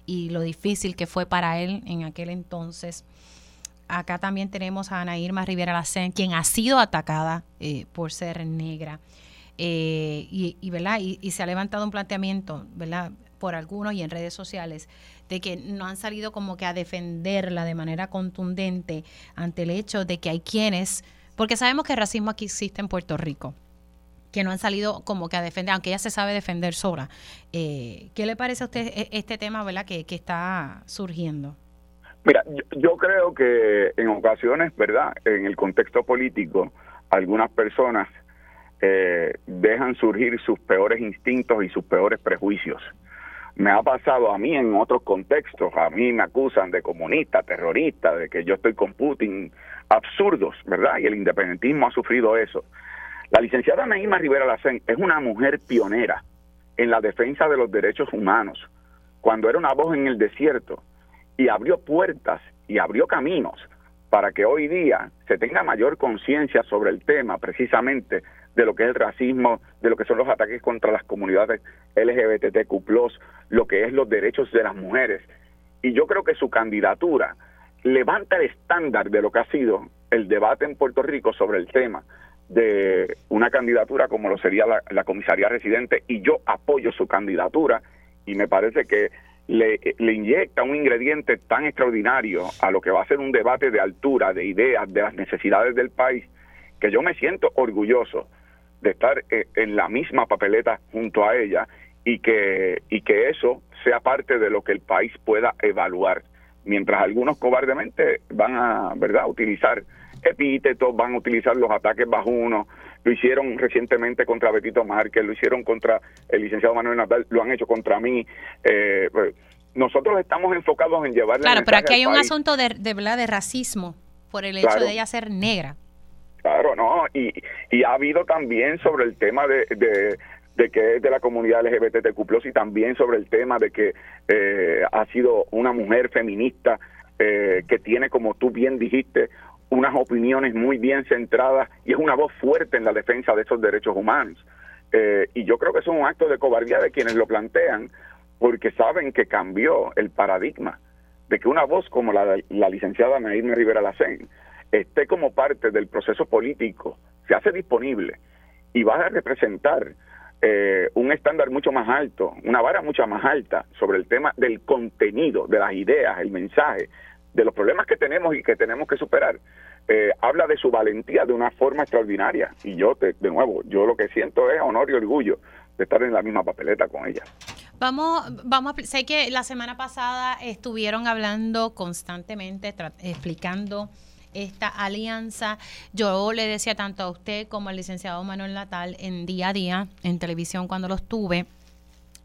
y lo difícil que fue para él en aquel entonces. Acá también tenemos a Ana Irma Rivera Lacen, quien ha sido atacada eh, por ser negra. Eh, y, ¿verdad? Y, se ha levantado un planteamiento, ¿verdad? Por algunos y en redes sociales, de que no han salido como que a defenderla de manera contundente ante el hecho de que hay quienes, porque sabemos que el racismo aquí existe en Puerto Rico, que no han salido como que a defender, aunque ella se sabe defender sola. Eh, ¿Qué le parece a usted e, este tema verdad que, está surgiendo? Mira, yo, creo que en ocasiones, ¿verdad? En el contexto político, algunas personas eh, dejan surgir sus peores instintos y sus peores prejuicios. Me ha pasado a mí en otros contextos, a mí me acusan de comunista, terrorista, de que yo estoy con Putin, absurdos, ¿verdad? Y el independentismo ha sufrido eso. La licenciada Naima Rivera Lacén es una mujer pionera en la defensa de los derechos humanos, cuando era una voz en el desierto y abrió puertas y abrió caminos para que hoy día se tenga mayor conciencia sobre el tema precisamente de lo que es el racismo, de lo que son los ataques contra las comunidades LGBTQ+, lo que es los derechos de las mujeres. Y yo creo que su candidatura levanta el estándar de lo que ha sido el debate en Puerto Rico sobre el tema de una candidatura como lo sería la, comisaría residente y yo apoyo su candidatura y me parece que le, inyecta un ingrediente tan extraordinario a lo que va a ser un debate de altura, de ideas, de las necesidades del país, que yo me siento orgulloso de estar eh, en la misma papeleta junto a ella y que, y que eso sea parte de lo que el país pueda evaluar, mientras algunos cobardemente van a verdad utilizar epítetos, van a utilizar los ataques bajunos, lo hicieron recientemente contra Betito Márquez, lo hicieron contra el licenciado Manuel Natal, lo han hecho contra mí. Eh, pues, nosotros estamos enfocados en llevar Claro, pero aquí hay un asunto de, de, de racismo por el hecho de ella ser negra. Claro, no, y, y ha habido también sobre el tema de, de, que es de la comunidad LGBTQ+, y también sobre el tema de que eh, ha sido una mujer feminista eh, que tiene, como tú bien dijiste, unas opiniones muy bien centradas y es una voz fuerte en la defensa de esos derechos humanos. Eh, y yo creo que es un acto de cobardía de quienes lo plantean, porque saben que cambió el paradigma de que una voz como la, la licenciada Nairme Rivera Lacén esté como parte del proceso político, se hace disponible y va a representar eh, un estándar mucho más alto, una vara mucho más alta sobre el tema del contenido, de las ideas, el mensaje, de los problemas que tenemos y que tenemos que superar. Eh, habla de su valentía de una forma extraordinaria. Y yo, de nuevo, yo lo que siento es honor y orgullo de estar en la misma papeleta con ella. Vamos, vamos sé que la semana pasada estuvieron hablando constantemente, explicando esta alianza. Yo le decía tanto a usted como al licenciado Manuel Natal en día a día, en televisión cuando los tuve,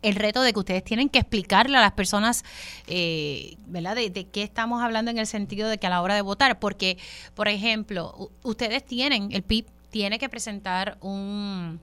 el reto de que ustedes tienen que explicarle a las personas, eh, ¿verdad? De, de, qué estamos hablando en el sentido de que a la hora de votar, porque, por ejemplo, ustedes tienen, el PIB tiene que presentar un,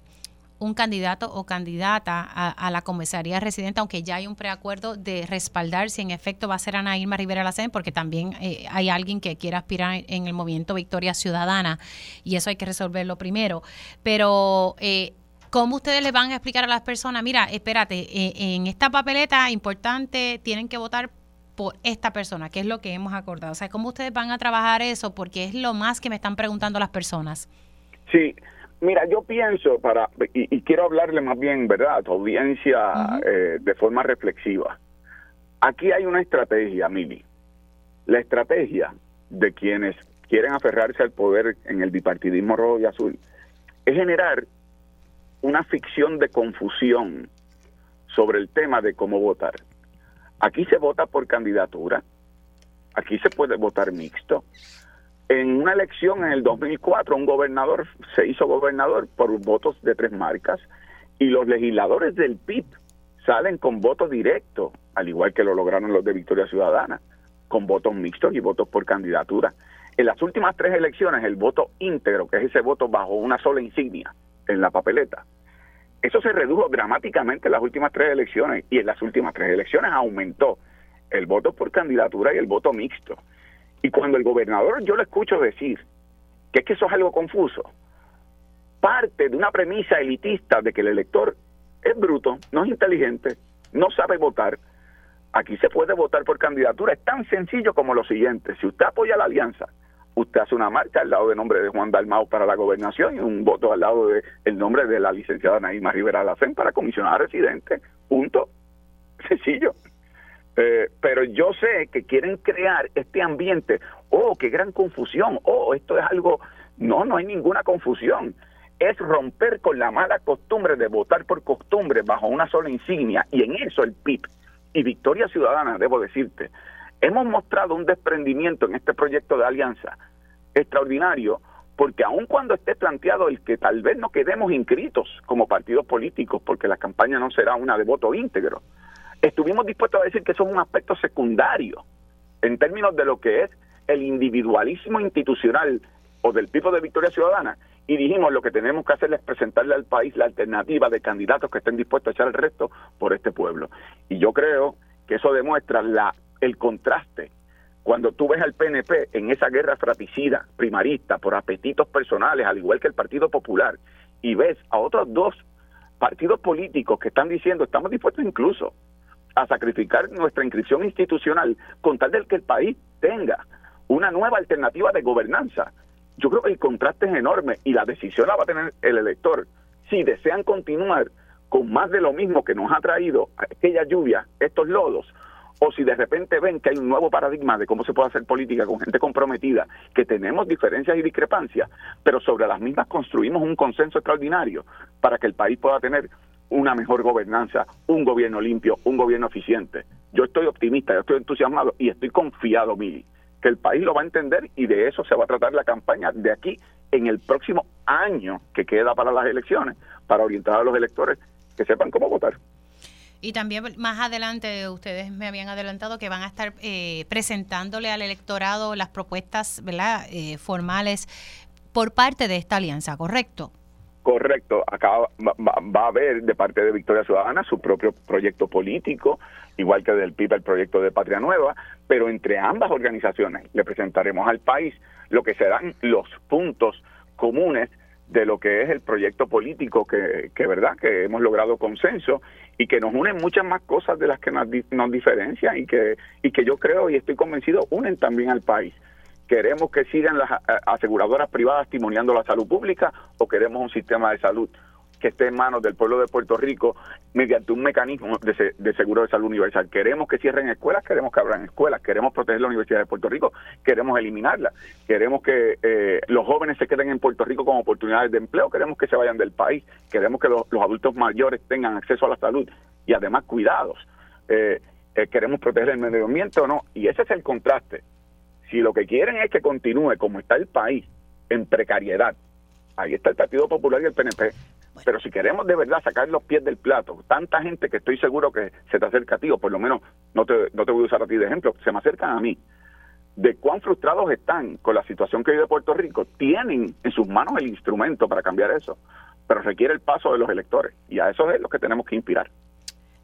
un candidato o candidata a, la comisaría residente, aunque ya hay un preacuerdo de respaldar si en efecto va a ser Ana Irma Rivera Lacén, porque también eh, hay alguien que quiera aspirar en el movimiento Victoria Ciudadana y eso hay que resolverlo primero. Pero, eh, ¿cómo ustedes le van a explicar a las personas? Mira, espérate, eh, en esta papeleta importante tienen que votar por esta persona, que es lo que hemos acordado. O sea, ¿cómo ustedes van a trabajar eso? Porque es lo más que me están preguntando las personas. Sí, Mira, yo pienso, para y, quiero hablarle más bien, ¿verdad?, a tu audiencia eh, de forma reflexiva. Aquí hay una estrategia, Mili. La estrategia de quienes quieren aferrarse al poder en el bipartidismo rojo y azul es generar una ficción de confusión sobre el tema de cómo votar. Aquí se vota por candidatura, aquí se puede votar mixto, en una elección en el 2004, un gobernador se hizo gobernador por votos de tres marcas y los legisladores del PIB salen con voto directo, al igual que lo lograron los de Victoria Ciudadana, con votos mixtos y votos por candidatura. En las últimas tres elecciones, el voto íntegro, que es ese voto bajo una sola insignia en la papeleta, eso se redujo dramáticamente en las últimas tres elecciones y en las últimas tres elecciones aumentó el voto por candidatura y el voto mixto. Y cuando el gobernador yo le escucho decir que es que eso es algo confuso, parte de una premisa elitista de que el elector es bruto, no es inteligente, no sabe votar. Aquí se puede votar por candidatura. Es tan sencillo como lo siguiente. Si usted apoya la alianza, usted hace una marcha al lado del nombre de Juan Dalmao para la gobernación y un voto al lado del el nombre de la licenciada Naima Rivera Lacen para comisionar residente. Punto. Sencillo. Eh, pero yo sé que quieren crear este ambiente. Oh, qué gran confusión. Oh, esto es algo. No, no hay ninguna confusión. Es romper con la mala costumbre de votar por costumbre bajo una sola insignia. Y en eso el PIB y Victoria Ciudadana, debo decirte, hemos mostrado un desprendimiento en este proyecto de alianza extraordinario, porque aun cuando esté planteado el que tal vez no quedemos inscritos como partidos políticos, porque la campaña no será una de voto íntegro, estuvimos dispuestos a decir que es un aspecto secundario en términos de lo que es el individualismo institucional o del tipo de Victoria Ciudadana y dijimos lo que tenemos que hacer es presentarle al país la alternativa de candidatos que estén dispuestos a echar el resto por este pueblo. Y yo creo que eso demuestra la el contraste cuando tú ves al PNP en esa guerra fratricida, primarista, por apetitos personales, al igual que el Partido Popular, y ves a otros dos partidos políticos que están diciendo estamos dispuestos incluso a sacrificar nuestra inscripción institucional con tal de que el país tenga una nueva alternativa de gobernanza. Yo creo que el contraste es enorme y la decisión la va a tener el elector. Si desean continuar con más de lo mismo que nos ha traído aquella lluvia, estos lodos, o si de repente ven que hay un nuevo paradigma de cómo se puede hacer política con gente comprometida, que tenemos diferencias y discrepancias, pero sobre las mismas construimos un consenso extraordinario para que el país pueda tener una mejor gobernanza, un gobierno limpio, un gobierno eficiente. Yo estoy optimista, yo estoy entusiasmado y estoy confiado, Mili, que el país lo va a entender y de eso se va a tratar la campaña de aquí en el próximo año que queda para las elecciones, para orientar a los electores que sepan cómo votar. Y también más adelante ustedes me habían adelantado que van a estar eh, presentándole al electorado las propuestas ¿verdad? Eh, formales por parte de esta alianza, ¿correcto? Correcto. Acá va, a haber de parte de Victoria Ciudadana su propio proyecto político, igual que del PIB el proyecto de Patria Nueva, pero entre ambas organizaciones le presentaremos al país lo que serán los puntos comunes de lo que es el proyecto político que, que verdad que hemos logrado consenso y que nos unen muchas más cosas de las que nos, nos diferencian y que y que yo creo y estoy convencido unen también al país queremos que sigan las aseguradoras privadas timoniando la salud pública o queremos un sistema de salud que esté en manos del pueblo de Puerto Rico mediante un mecanismo de, seguro de salud universal. Queremos que cierren escuelas, queremos que abran escuelas, queremos proteger la Universidad de Puerto Rico, queremos eliminarla, queremos que eh, los jóvenes se queden en Puerto Rico con oportunidades de empleo, queremos que se vayan del país, queremos que los, adultos mayores tengan acceso a la salud y además cuidados. Eh, eh, queremos proteger el medio ambiente o no, y ese es el contraste. Si lo que quieren es que continúe como está el país, en precariedad, ahí está el Partido Popular y el PNP pero si queremos de verdad sacar los pies del plato, tanta gente que estoy seguro que se te acerca a ti, o por lo menos no te, no te voy a usar a ti de ejemplo, se me acercan a mí, de cuán frustrados están con la situación que vive Puerto Rico, tienen en sus manos el instrumento para cambiar eso, pero requiere el paso de los electores y a eso es lo que tenemos que inspirar.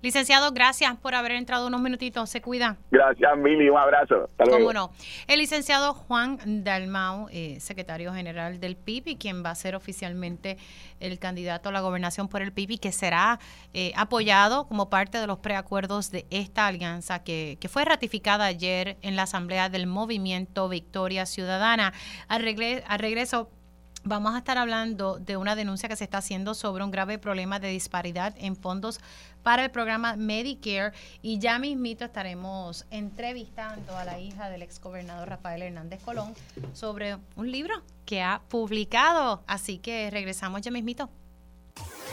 Licenciado, gracias por haber entrado unos minutitos. Se cuida. Gracias, Mili. Un abrazo. Hasta Cómo no. El licenciado Juan Dalmau, eh, secretario general del PIB, quien va a ser oficialmente el candidato a la gobernación por el PIB y que será eh, apoyado como parte de los preacuerdos de esta alianza que, que, fue ratificada ayer en la Asamblea del Movimiento Victoria Ciudadana. Al, al regreso Vamos a estar hablando de una denuncia que se está haciendo sobre un grave problema de disparidad en fondos para el programa Medicare y ya mismito estaremos entrevistando a la hija del exgobernador Rafael Hernández Colón sobre un libro que ha publicado. Así que regresamos ya mismito.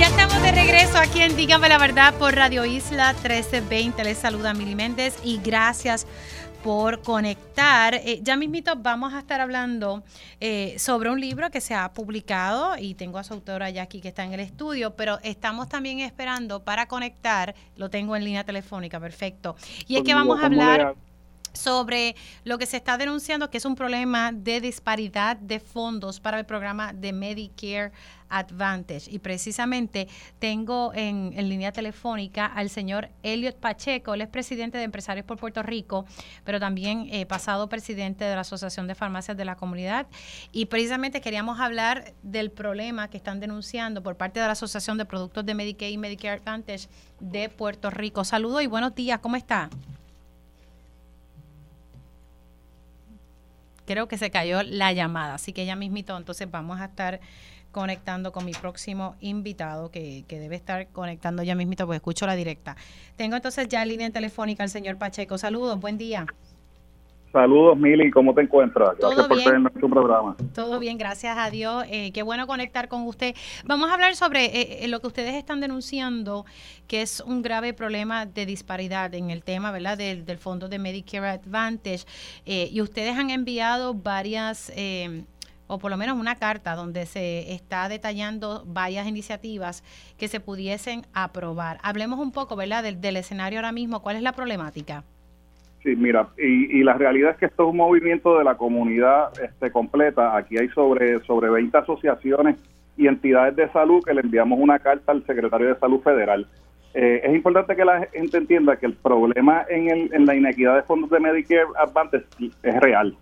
ya estamos de regreso aquí en Dígame la Verdad por Radio Isla 1320. Les saluda Mili Méndez y gracias por conectar. Eh, ya mismito vamos a estar hablando eh, sobre un libro que se ha publicado y tengo a su autora ya aquí que está en el estudio, pero estamos también esperando para conectar, lo tengo en línea telefónica, perfecto. Y es que vamos a hablar sobre lo que se está denunciando que es un problema de disparidad de fondos para el programa de Medicare Advantage. Y precisamente tengo en, línea telefónica al señor Elliot Pacheco, él es presidente de Empresarios por Puerto Rico, pero también eh, pasado presidente de la Asociación de Farmacias de la Comunidad. Y precisamente queríamos hablar del problema que están denunciando por parte de la Asociación de Productos de Medicaid y Medicare Advantage de Puerto Rico. Saludos y buenos días, ¿cómo está? Creo que se cayó la llamada, así que ya mismito, entonces vamos a estar conectando con mi próximo invitado que, que, debe estar conectando ya mismito porque escucho la directa. Tengo entonces ya en línea telefónica al señor Pacheco. Saludos, buen día. Saludos, Mili, ¿cómo te encuentras? Gracias por tener tu programa. Todo bien, gracias a Dios. Eh, qué bueno conectar con usted. Vamos a hablar sobre eh, eh, lo que ustedes están denunciando, que es un grave problema de disparidad en el tema, ¿verdad?, del, del fondo de Medicare Advantage. y ustedes han enviado varias o por lo menos una carta donde se está detallando varias iniciativas que se pudiesen aprobar. Hablemos un poco, ¿verdad?, del, del escenario ahora mismo. ¿Cuál es la problemática? Sí, mira, y, la realidad es que esto es un movimiento de la comunidad este, completa. Aquí hay sobre, sobre 20 asociaciones y entidades de salud que le enviamos una carta al secretario de Salud Federal. Eh, es importante que la gente entienda que el problema en, el, en la inequidad de fondos de Medicare Advantage es real.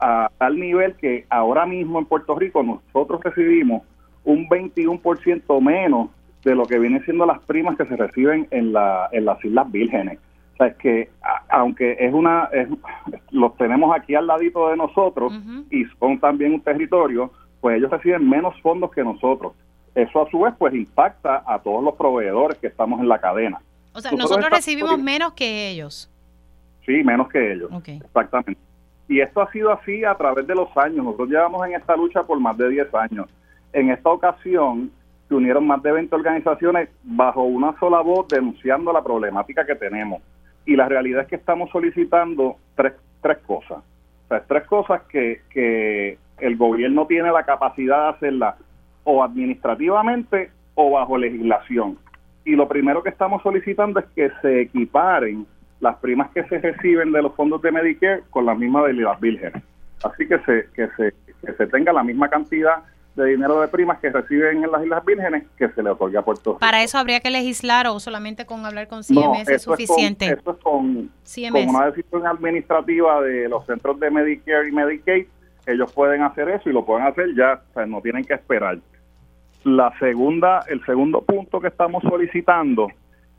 a tal nivel que ahora mismo en Puerto Rico nosotros recibimos un 21% menos de lo que vienen siendo las primas que se reciben en, la, en las Islas Vírgenes es que aunque es una los tenemos aquí al ladito de nosotros y son también un territorio pues ellos reciben menos fondos que nosotros eso a su vez pues impacta a todos los proveedores que estamos en la cadena O sea, nosotros, recibimos menos que ellos. Sí, menos que ellos. Exactamente. Y esto ha sido así a través de los años. Nosotros llevamos en esta lucha por más de 10 años. En esta ocasión se unieron más de 20 organizaciones bajo una sola voz denunciando la problemática que tenemos. Y la realidad es que estamos solicitando tres, tres cosas. O sea, tres cosas que, que el gobierno tiene la capacidad de hacerla o administrativamente o bajo legislación. Y lo primero que estamos solicitando es que se equiparen las primas que se reciben de los fondos de Medicare con las mismas de las vírgenes. Así que se, que se, que se tenga la misma cantidad de dinero de primas que reciben en las Islas Vírgenes que se le otorga a Puerto Rico. ¿Para eso habría que legislar o solamente con hablar con CMS es suficiente? Es con, eso es con, una decisión administrativa de los centros de Medicare y Medicaid. Ellos pueden hacer eso y lo pueden hacer ya, o sea, no tienen que esperar. La segunda, el segundo punto que estamos solicitando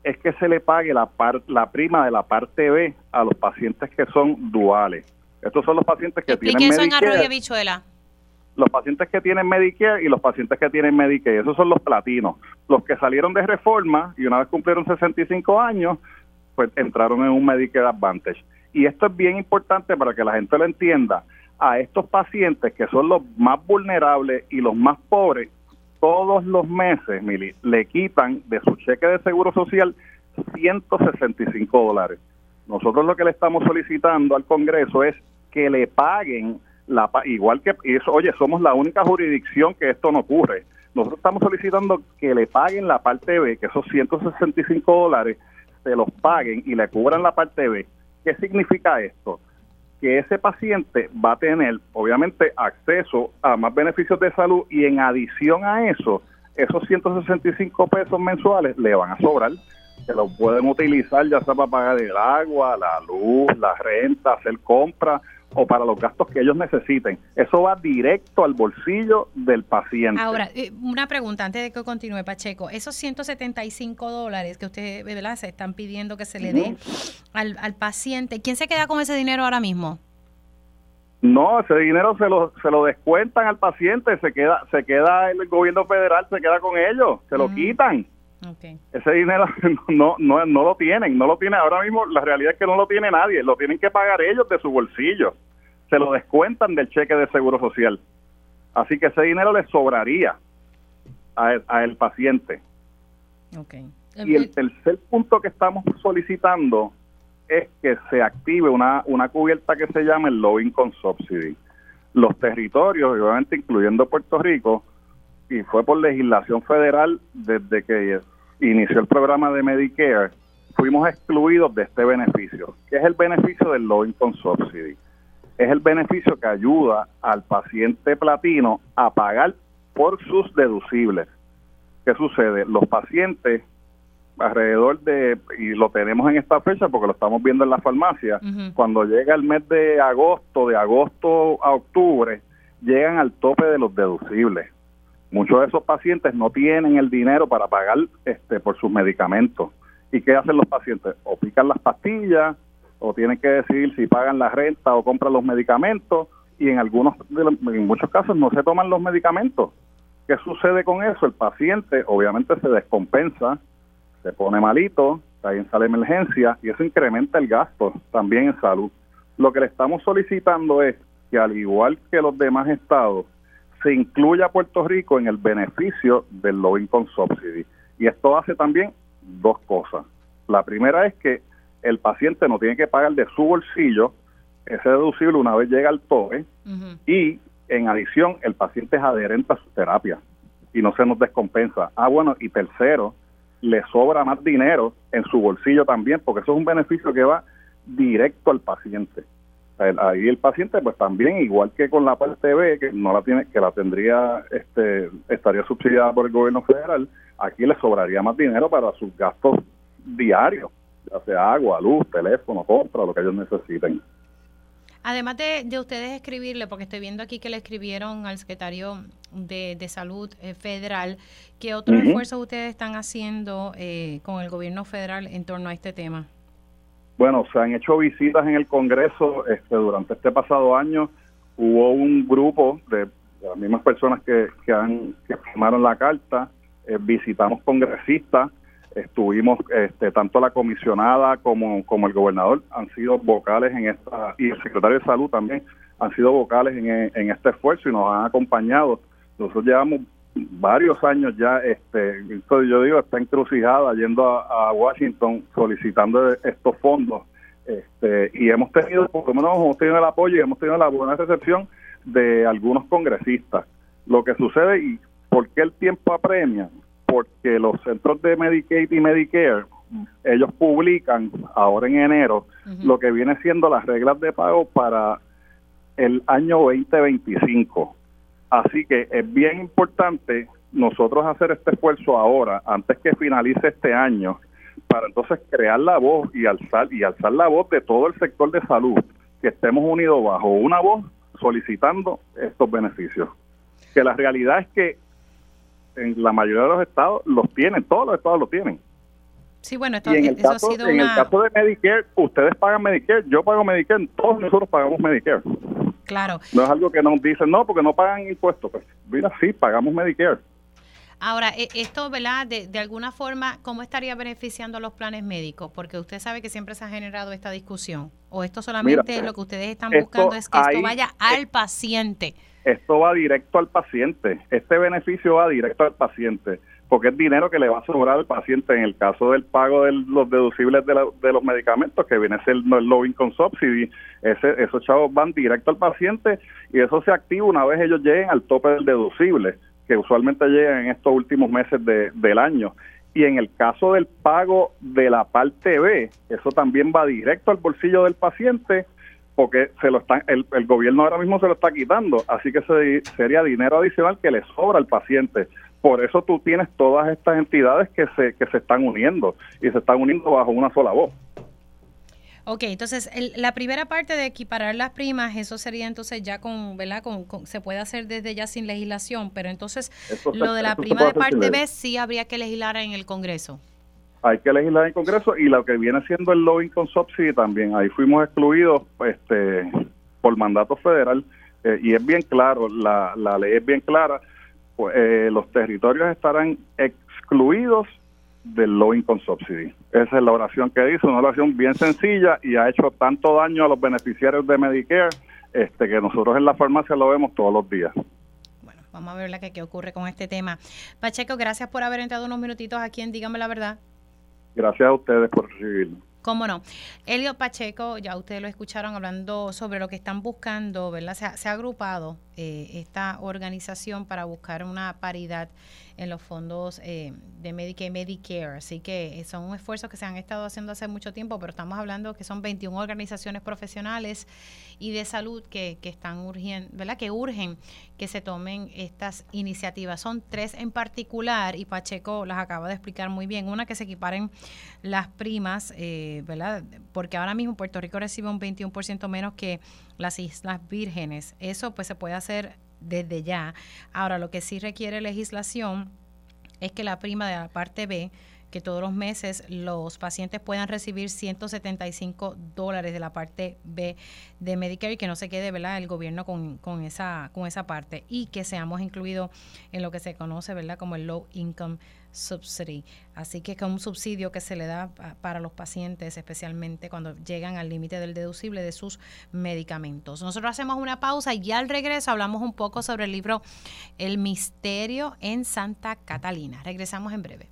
es que se le pague la, la prima de la parte B a los pacientes que son duales. Estos son los pacientes que tienen Medicare. Bichuela? Los pacientes que tienen Medicare y los pacientes que tienen Medicaid. Esos son los platinos. Los que salieron de reforma y una vez cumplieron 65 años, pues entraron en un Medicare Advantage. Y esto es bien importante para que la gente lo entienda. A estos pacientes que son los más vulnerables y los más pobres, todos los meses, Mili, le quitan de su cheque de seguro social 165 dólares. Nosotros lo que le estamos solicitando al Congreso es que le paguen la igual que eso, oye, somos la única jurisdicción que esto no ocurre. Nosotros estamos solicitando que le paguen la parte B, que esos 165 dólares se los paguen y le cubran la parte B. ¿Qué significa esto? que ese paciente va a tener, obviamente, acceso a más beneficios de salud y en adición a eso, esos 165 pesos mensuales le van a sobrar, que lo pueden utilizar ya sea para pagar el agua, la luz, la renta, hacer compras o para los gastos que ellos necesiten. Eso va directo al bolsillo del paciente. Ahora, eh, una pregunta antes de que continúe, Pacheco. Esos 175 dólares que usted, ¿verdad? Se están pidiendo que se le dé al, al paciente. ¿Quién se queda con ese dinero ahora mismo? No, ese dinero se lo, se lo descuentan al paciente, se queda, se queda el gobierno federal, se queda con ellos, se lo quitan. Ese dinero no, no, no lo tienen, no lo tiene. Ahora mismo la realidad es que no lo tiene nadie, lo tienen que pagar ellos de su bolsillo. Se lo descuentan del cheque de seguro social. Así que ese dinero le sobraría a el, a el paciente. Y el tercer punto que estamos solicitando es que se active una, una cubierta que se llama el Low Income Subsidy. Los territorios, obviamente incluyendo Puerto Rico, y fue por legislación federal desde que inició el programa de Medicare, fuimos excluidos de este beneficio, que es el beneficio del Low Income Subsidy. Es el beneficio que ayuda al paciente platino a pagar por sus deducibles. ¿Qué sucede? Los pacientes alrededor de, y lo tenemos en esta fecha porque lo estamos viendo en la farmacia, cuando llega el mes de agosto, de agosto a octubre, llegan al tope de los deducibles. Muchos de esos pacientes no tienen el dinero para pagar este por sus medicamentos. ¿Y qué hacen los pacientes? O pican las pastillas, o tienen que decidir si pagan la renta o compran los medicamentos, y en algunos, en muchos casos no se toman los medicamentos. ¿Qué sucede con eso? El paciente obviamente se descompensa, se pone malito, ahí sale emergencia y eso incrementa el gasto también en salud. Lo que le estamos solicitando es que al igual que los demás estados, se incluya a Puerto Rico en el beneficio del Low Income Subsidy. Y esto hace también dos cosas. La primera es que el paciente no tiene que pagar de su bolsillo ese deducible una vez llega al tope y en adición el paciente es adherente a su terapia y no se nos descompensa. Ah, bueno, y tercero, le sobra más dinero en su bolsillo también, porque eso es un beneficio que va directo al paciente ahí el paciente pues también igual que con la parte B que no la tiene que la tendría este estaría subsidiada por el gobierno federal aquí le sobraría más dinero para sus gastos diarios ya sea agua luz teléfono compra lo que ellos necesiten Además de, de, ustedes escribirle, porque estoy viendo aquí que le escribieron al secretario de, Salud eh, Federal, ¿qué otros esfuerzos ustedes están haciendo eh, con el gobierno federal en torno a este tema? Bueno, se han hecho visitas en el Congreso este, durante este pasado año. Hubo un grupo de, las mismas personas que, que, han, que firmaron la carta. Eh, visitamos congresistas. Estuvimos, este, tanto la comisionada como, como el gobernador han sido vocales en esta, y el secretario de salud también han sido vocales en, en este esfuerzo y nos han acompañado. Nosotros llevamos varios años ya, este, yo digo, está encrucijada yendo a, Washington solicitando estos fondos. Este, y hemos tenido, por lo menos hemos tenido el apoyo y hemos tenido la buena recepción de algunos congresistas. Lo que sucede y por qué el tiempo apremia, porque los centros de Medicaid y Medicare, ellos publican ahora en enero lo que viene siendo las reglas de pago para el año 2025 Así que es bien importante nosotros hacer este esfuerzo ahora, antes que finalice este año, para entonces crear la voz y alzar y alzar la voz de todo el sector de salud, que estemos unidos bajo una voz solicitando estos beneficios. Que la realidad es que en la mayoría de los estados los tienen, todos los estados lo tienen. Sí, bueno, esto, en el caso, en el caso de Medicare, ustedes pagan Medicare, yo pago Medicare, todos nosotros pagamos Medicare. Claro. No es algo que nos dicen, no, porque no pagan impuestos. Pues, mira, sí, pagamos Medicare. Ahora, e, esto, ¿verdad? De, de, alguna forma, ¿cómo estaría beneficiando a los planes médicos? Porque usted sabe que siempre se ha generado esta discusión. ¿O esto solamente lo que ustedes están buscando es que esto vaya al paciente? Esto va directo al paciente. Este beneficio va directo al paciente porque es dinero que le va a sobrar al paciente en el caso del pago de los deducibles de, de los medicamentos, que viene a ser el low income subsidy, ese, esos chavos van directo al paciente y eso se activa una vez ellos lleguen al tope del deducible, que usualmente llegan en estos últimos meses de, del año. Y en el caso del pago de la parte B, eso también va directo al bolsillo del paciente porque se lo están, el, el gobierno ahora mismo se lo está quitando, así que sería dinero adicional que le sobra al paciente por eso tú tienes todas estas entidades que se, que se están uniendo y se están uniendo bajo una sola voz. Ok, entonces la primera parte de equiparar las primas, eso sería entonces ya con, ¿verdad? Con, se puede hacer desde ya sin legislación, pero entonces lo de la prima de parte B sí habría que legislar en el Congreso. Hay que legislar en el Congreso y lo que viene siendo el low income subsidy también, ahí fuimos excluidos este, por mandato federal eh, y es bien claro, la, la ley es bien clara eh, los territorios estarán excluidos del low income subsidy. Esa es la oración que hizo, una oración bien sencilla y ha hecho tanto daño a los beneficiarios de Medicare este que nosotros en la farmacia lo vemos todos los días. Bueno, vamos a ver la que, qué ocurre con este tema. Pacheco, gracias por haber entrado unos minutitos aquí en Dígame la Verdad. Gracias a ustedes por recibirnos. ¿Cómo no? Elio Pacheco, ya ustedes lo escucharon hablando sobre lo que están buscando, ¿verdad? Se ha, agrupado eh, esta organización para buscar una paridad en los fondos eh, de Medicaid y Medicare. Así que son un esfuerzo que se han estado haciendo hace mucho tiempo, pero estamos hablando que son 21 organizaciones profesionales y de salud que, que están urgiendo, ¿verdad? Que urgen que se tomen estas iniciativas. Son tres en particular y Pacheco las acaba de explicar muy bien. Una que se equiparen las primas, eh, ¿verdad? Porque ahora mismo Puerto Rico recibe un 21% menos que las Islas Vírgenes. Eso pues se puede hacer desde ya. Ahora, lo que sí requiere legislación es que la prima de la parte B que todos los meses los pacientes puedan recibir 175 dólares de la parte B de Medicare y que no se quede ¿verdad? el gobierno con, con, esa, con esa parte y que seamos incluidos en lo que se conoce ¿verdad? como el Low Income Subsidy. Así que es un subsidio que se le da para los pacientes, especialmente cuando llegan al límite del deducible de sus medicamentos. Nosotros hacemos una pausa y al regreso hablamos un poco sobre el libro El misterio en Santa Catalina. Regresamos en breve.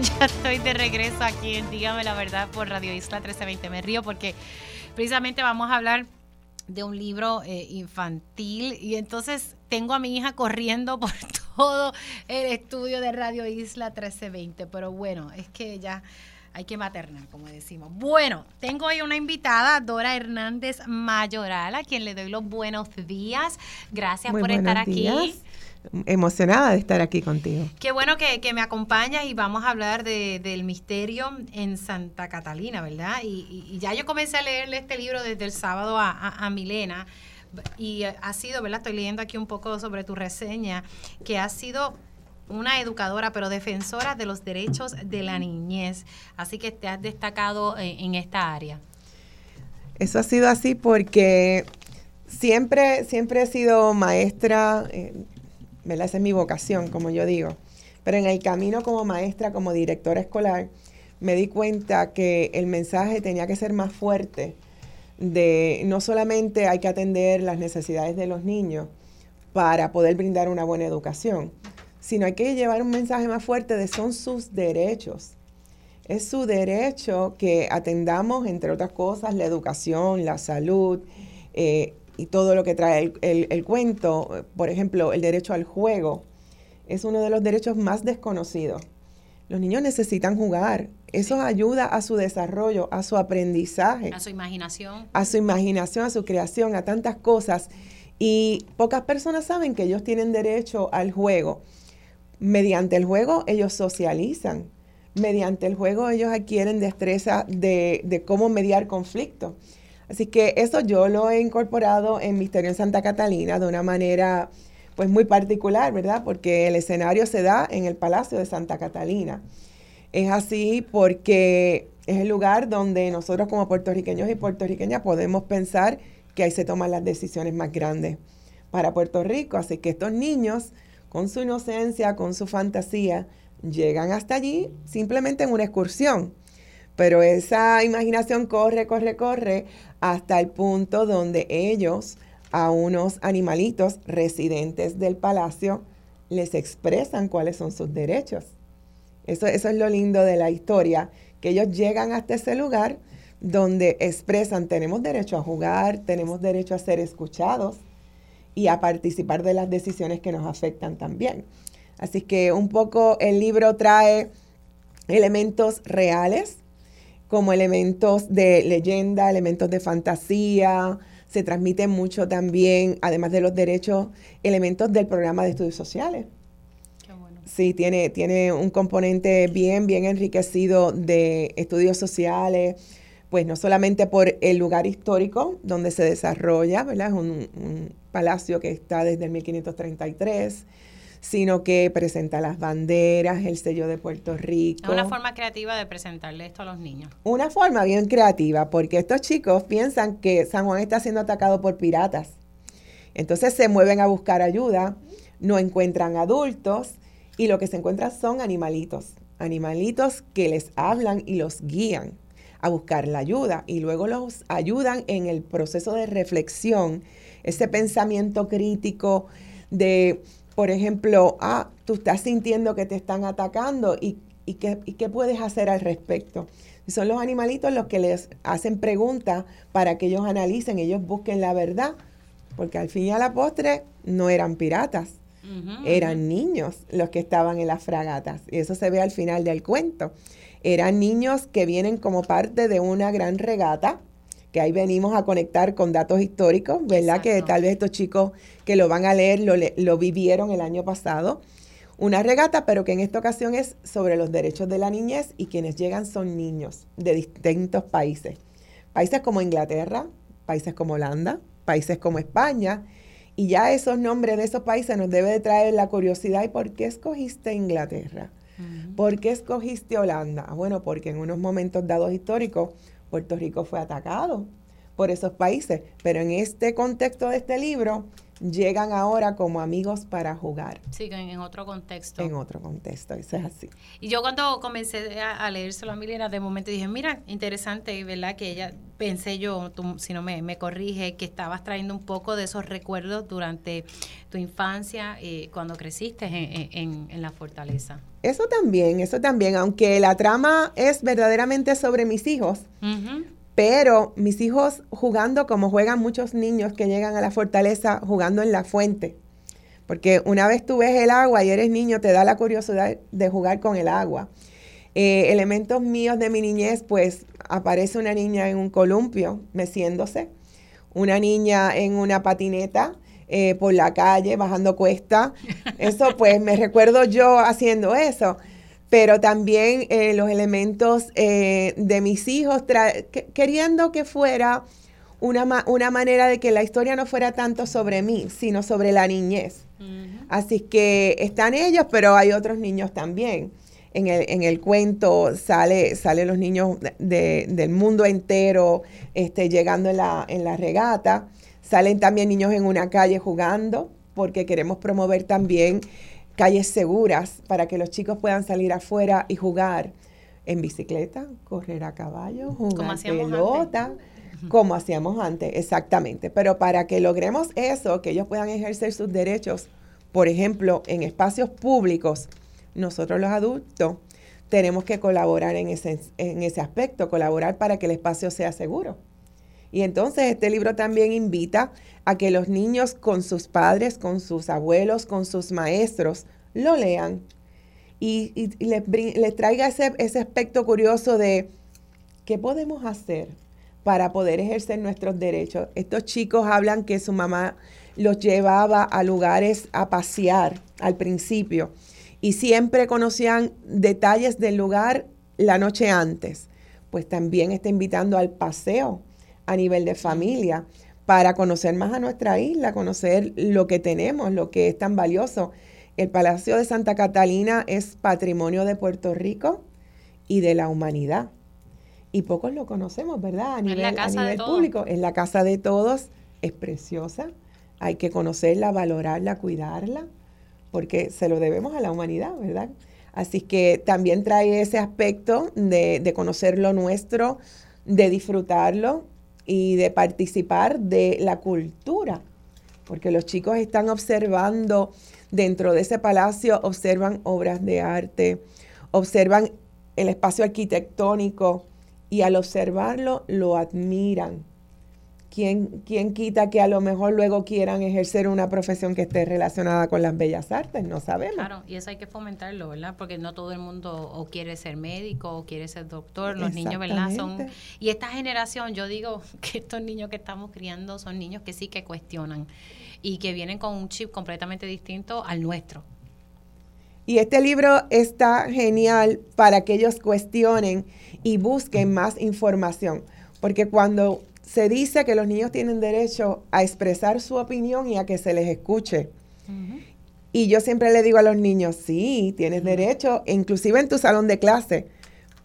ya estoy de regreso aquí en Dígame la Verdad por Radio Isla 1320. Me río porque precisamente vamos a hablar de un libro eh, infantil y entonces tengo a mi hija corriendo por todo el estudio de Radio Isla 1320. Pero bueno, es que ya hay que maternar, como decimos. Bueno, tengo hoy una invitada, Dora Hernández Mayoral, a quien le doy los buenos días. Gracias por estar aquí. Emocionada de estar aquí contigo. Qué bueno que, me acompañas y vamos a hablar del misterio en Santa Catalina, ¿verdad? Y, ya yo comencé a leerle este libro desde el sábado a, a Milena y ha sido, ¿verdad? Estoy leyendo aquí un poco sobre tu reseña, que ha sido una educadora, pero defensora de los derechos de la niñez. Así que te has destacado en, esta área. Eso ha sido así porque siempre, siempre he sido maestra, eh, ¿verdad? Esa es mi vocación, como yo digo. Pero en el camino como maestra, como directora escolar, me di cuenta que el mensaje tenía que ser más fuerte de no solamente hay que atender las necesidades de los niños para poder brindar una buena educación, sino hay que llevar un mensaje más fuerte de son sus derechos. Es su derecho que atendamos, entre otras cosas, la educación, la salud eh, y todo lo que trae el, cuento. Por ejemplo, el derecho al juego es uno de los derechos más desconocidos. Los niños necesitan jugar. Eso ayuda a su desarrollo, a su aprendizaje. A su imaginación. A su imaginación, a su creación, a tantas cosas. Y pocas personas saben que ellos tienen derecho al juego. Mediante el juego ellos socializan. Mediante el juego ellos adquieren destreza de, cómo mediar conflictos. Así que eso yo lo he incorporado en Misterio en Santa Catalina de una manera pues muy particular, ¿verdad? Porque el escenario se da en el Palacio de Santa Catalina. Es así porque es el lugar donde nosotros como puertorriqueños y puertorriqueñas podemos pensar que ahí se toman las decisiones más grandes para Puerto Rico. Así que estos niños con su inocencia, con su fantasía, llegan hasta allí simplemente en una excursión. Pero esa imaginación corre, corre, corre hasta el punto donde ellos a unos animalitos residentes del palacio les expresan cuáles son sus derechos. Eso, eso es lo lindo de la historia, que ellos llegan hasta ese lugar donde expresan, tenemos derecho a jugar, tenemos derecho a ser escuchados, y a participar de las decisiones que nos afectan también. Así que un poco el libro trae elementos reales, como elementos de leyenda, elementos de fantasía, se transmite mucho también, además de los derechos, elementos del programa de estudios sociales. Qué bueno. Sí, tiene, tiene un componente bien, bien enriquecido de estudios sociales, pues no solamente por el lugar histórico donde se desarrolla, ¿verdad? Es un, palacio que está desde el 1533, sino que presenta las banderas, el sello de Puerto Rico. Es una forma creativa de presentarle esto a los niños. Una forma bien creativa, porque estos chicos piensan que San Juan está siendo atacado por piratas. Entonces se mueven a buscar ayuda, no encuentran adultos y lo que se encuentran son animalitos, animalitos que les hablan y los guían a buscar la ayuda y luego los ayudan en el proceso de reflexión, ese pensamiento crítico de, por ejemplo, ah, tú estás sintiendo que te están atacando y, y, qué, y qué puedes hacer al respecto. son los animalitos los que les hacen preguntas para que ellos analicen, ellos busquen la verdad, porque al fin y a la postre no eran piratas, eran niños los que estaban en las fragatas. Y eso se ve al final del cuento. Eran niños que vienen como parte de una gran regata, que ahí venimos a conectar con datos históricos, ¿verdad? Que tal vez estos chicos que lo van a leer lo, lo vivieron el año pasado. Una regata, pero que en esta ocasión es sobre los derechos de la niñez y quienes llegan son niños de distintos países. Países como Inglaterra, países como Holanda, países como España. Y ya esos nombres de esos países nos debe de traer la curiosidad. ¿Y por qué escogiste Inglaterra? ¿Por qué escogiste Holanda? Bueno, porque en unos momentos dados históricos Puerto Rico fue atacado por esos países, pero en este contexto de este libro llegan ahora como amigos para jugar. Sí, en, otro contexto. En otro contexto, eso es así. Y yo cuando comencé a, a leérselo a Milena, de momento dije, mira, interesante, ¿verdad? Que ella, pensé yo, tú, si no me, me corrige, que estabas trayendo un poco de esos recuerdos durante tu infancia, eh, cuando creciste en, en, la fortaleza. Eso también, eso también, aunque la trama es verdaderamente sobre mis hijos, pero mis hijos jugando como juegan muchos niños que llegan a la fortaleza jugando en la fuente. Porque una vez tú ves el agua y eres niño, te da la curiosidad de jugar con el agua. Eh, elementos míos de mi niñez, pues aparece una niña en un columpio meciéndose, una niña en una patineta eh, por la calle bajando cuesta. Eso pues me recuerdo yo haciendo eso. Pero también eh, los elementos de mis hijos, queriendo que fuera una, una manera de que la historia no fuera tanto sobre mí, sino sobre la niñez. Así que están ellos, pero hay otros niños también. En el, en el cuento sale, sale los niños del mundo entero este, llegando en la, en la regata. Salen también niños en una calle jugando, porque queremos promover también calles seguras para que los chicos puedan salir afuera y jugar en bicicleta, correr a caballo, jugar pelota como hacíamos antes, exactamente. Pero para que logremos eso, que ellos puedan ejercer sus derechos, por ejemplo, en espacios públicos, nosotros los adultos tenemos que colaborar en ese, en ese aspecto, colaborar para que el espacio sea seguro. Y entonces este libro también invita a que los niños con sus padres, con sus abuelos, con sus maestros, lo lean y, les, traiga ese, ese aspecto curioso de qué podemos hacer para poder ejercer nuestros derechos. Estos chicos hablan que su mamá los llevaba a lugares a pasear al principio y siempre conocían detalles del lugar la noche antes. Pues también está invitando al paseo a nivel de familia para conocer más a nuestra isla, conocer lo que tenemos, lo que es tan valioso. El Palacio de Santa Catalina es patrimonio de Puerto Rico y de la humanidad y pocos lo conocemos, ¿verdad? A nivel, a nivel público. Es la casa de todos, es preciosa, hay que conocerla, valorarla, cuidarla, porque se lo debemos a la humanidad, ¿verdad? Así que también trae ese aspecto de, de conocer lo nuestro, de disfrutarlo y de participar de la cultura, porque los chicos están observando dentro de ese palacio, observan obras de arte, observan el espacio arquitectónico, y al observarlo lo admiran. ¿Quién, ¿Quién, quita que a lo mejor luego quieran ejercer una profesión que esté relacionada con las bellas artes? No sabemos. Claro, y eso hay que fomentarlo, ¿verdad? Porque no todo el mundo o quiere ser médico o quiere ser doctor. Los niños, ¿verdad? Son Y esta generación, yo digo que estos niños que estamos criando son niños que sí que cuestionan y que vienen con un chip completamente distinto al nuestro. Y este libro está genial para que ellos cuestionen y busquen más información. Porque cuando se dice que los niños tienen derecho a expresar su opinión y a que se les escuche. Y yo siempre le digo a los niños, sí, tienes derecho, inclusive en tu salón de clase,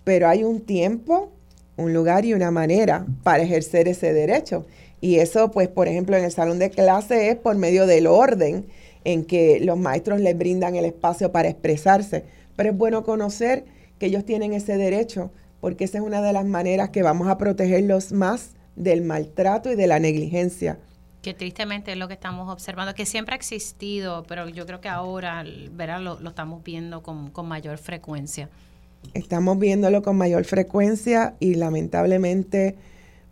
pero hay un tiempo, un lugar y una manera para ejercer ese derecho. Y eso, pues, por ejemplo, en el salón de clase es por medio del orden en que los maestros les brindan el espacio para expresarse. Pero es bueno conocer que ellos tienen ese derecho porque esa es una de las maneras que vamos a protegerlos más del maltrato y de la negligencia. Que tristemente es lo que estamos observando, que siempre ha existido, pero yo creo que ahora verá, lo, estamos viendo con, mayor frecuencia. Estamos viéndolo con mayor frecuencia y lamentablemente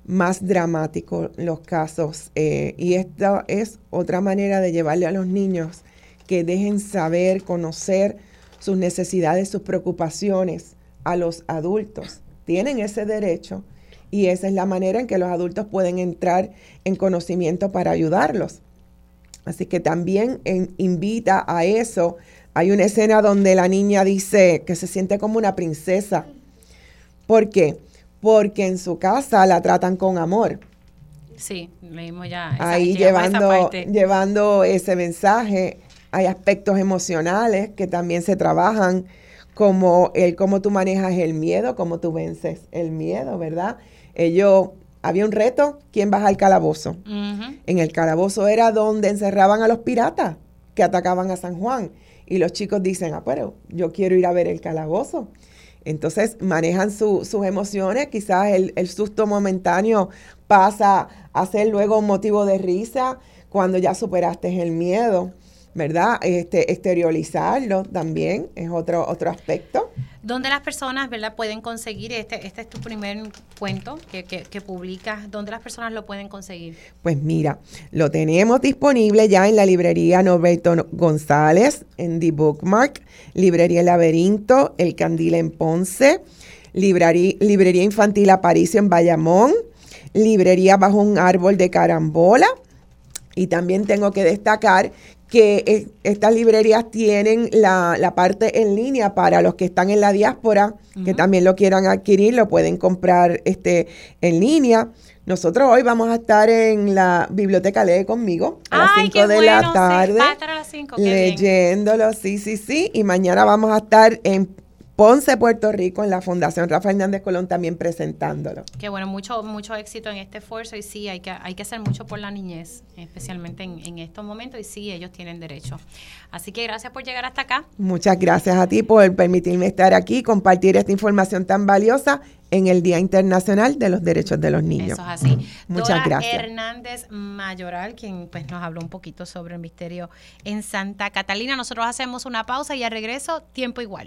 más dramáticos los casos. Eh, y esta es otra manera de llevarle a los niños que dejen saber, conocer sus necesidades, sus preocupaciones a los adultos tienen ese derecho y esa es la manera en que los adultos pueden entrar en conocimiento para ayudarlos. Así que también invita a eso. Hay una escena donde la niña dice que se siente como una princesa. ¿Por qué? Porque en su casa la tratan con amor. Sí, leímos ya. Ahí llevando, llevando ese mensaje. Hay aspectos emocionales que también se trabajan como el cómo tú manejas el miedo, cómo tú vences el miedo, ¿verdad? Ellos, había un reto, ¿quién baja al calabozo? En el calabozo era donde encerraban a los piratas que atacaban a San Juan. Y los chicos dicen, ah, pero yo quiero ir a ver el calabozo. Entonces manejan sus emociones, quizás el, el, susto momentáneo pasa a ser luego un motivo de risa cuando ya superaste el miedo. ¿verdad? Este, exteriorizarlo también es otro, otro aspecto. ¿Dónde las personas, verdad, pueden conseguir este? Este es tu primer cuento que, que, que publicas. ¿Dónde las personas lo pueden conseguir? Pues mira, lo tenemos disponible ya en la librería Norberto González, en The Bookmark, librería El Laberinto, El Candil en Ponce, librería, librería Infantil Aparicio en Bayamón, librería Bajo un Árbol de Carambola. Y también tengo que destacar que estas librerías tienen la, la, parte en línea para los que están en la diáspora, que también lo quieran adquirir, lo pueden comprar este en línea. Nosotros hoy vamos a estar en la biblioteca Lee conmigo a las 5 de la tarde. Sí, leyéndolo, sí, sí, sí. Y mañana vamos a estar en Ponce, Puerto Rico, en la Fundación Rafa Hernández Colón también presentándolo. Qué bueno, mucho, mucho éxito en este esfuerzo y sí, hay que, hay que hacer mucho por la niñez, especialmente en, en estos momentos y sí, ellos tienen derecho. Así que gracias por llegar hasta acá. Muchas gracias a ti por permitirme estar aquí, compartir esta información tan valiosa en el Día Internacional de los Derechos de los Niños. Eso es así. Muchas Dora gracias. Hernández Mayoral, quien pues nos habló un poquito sobre el misterio en Santa Catalina. Nosotros hacemos una pausa y al regreso, tiempo igual.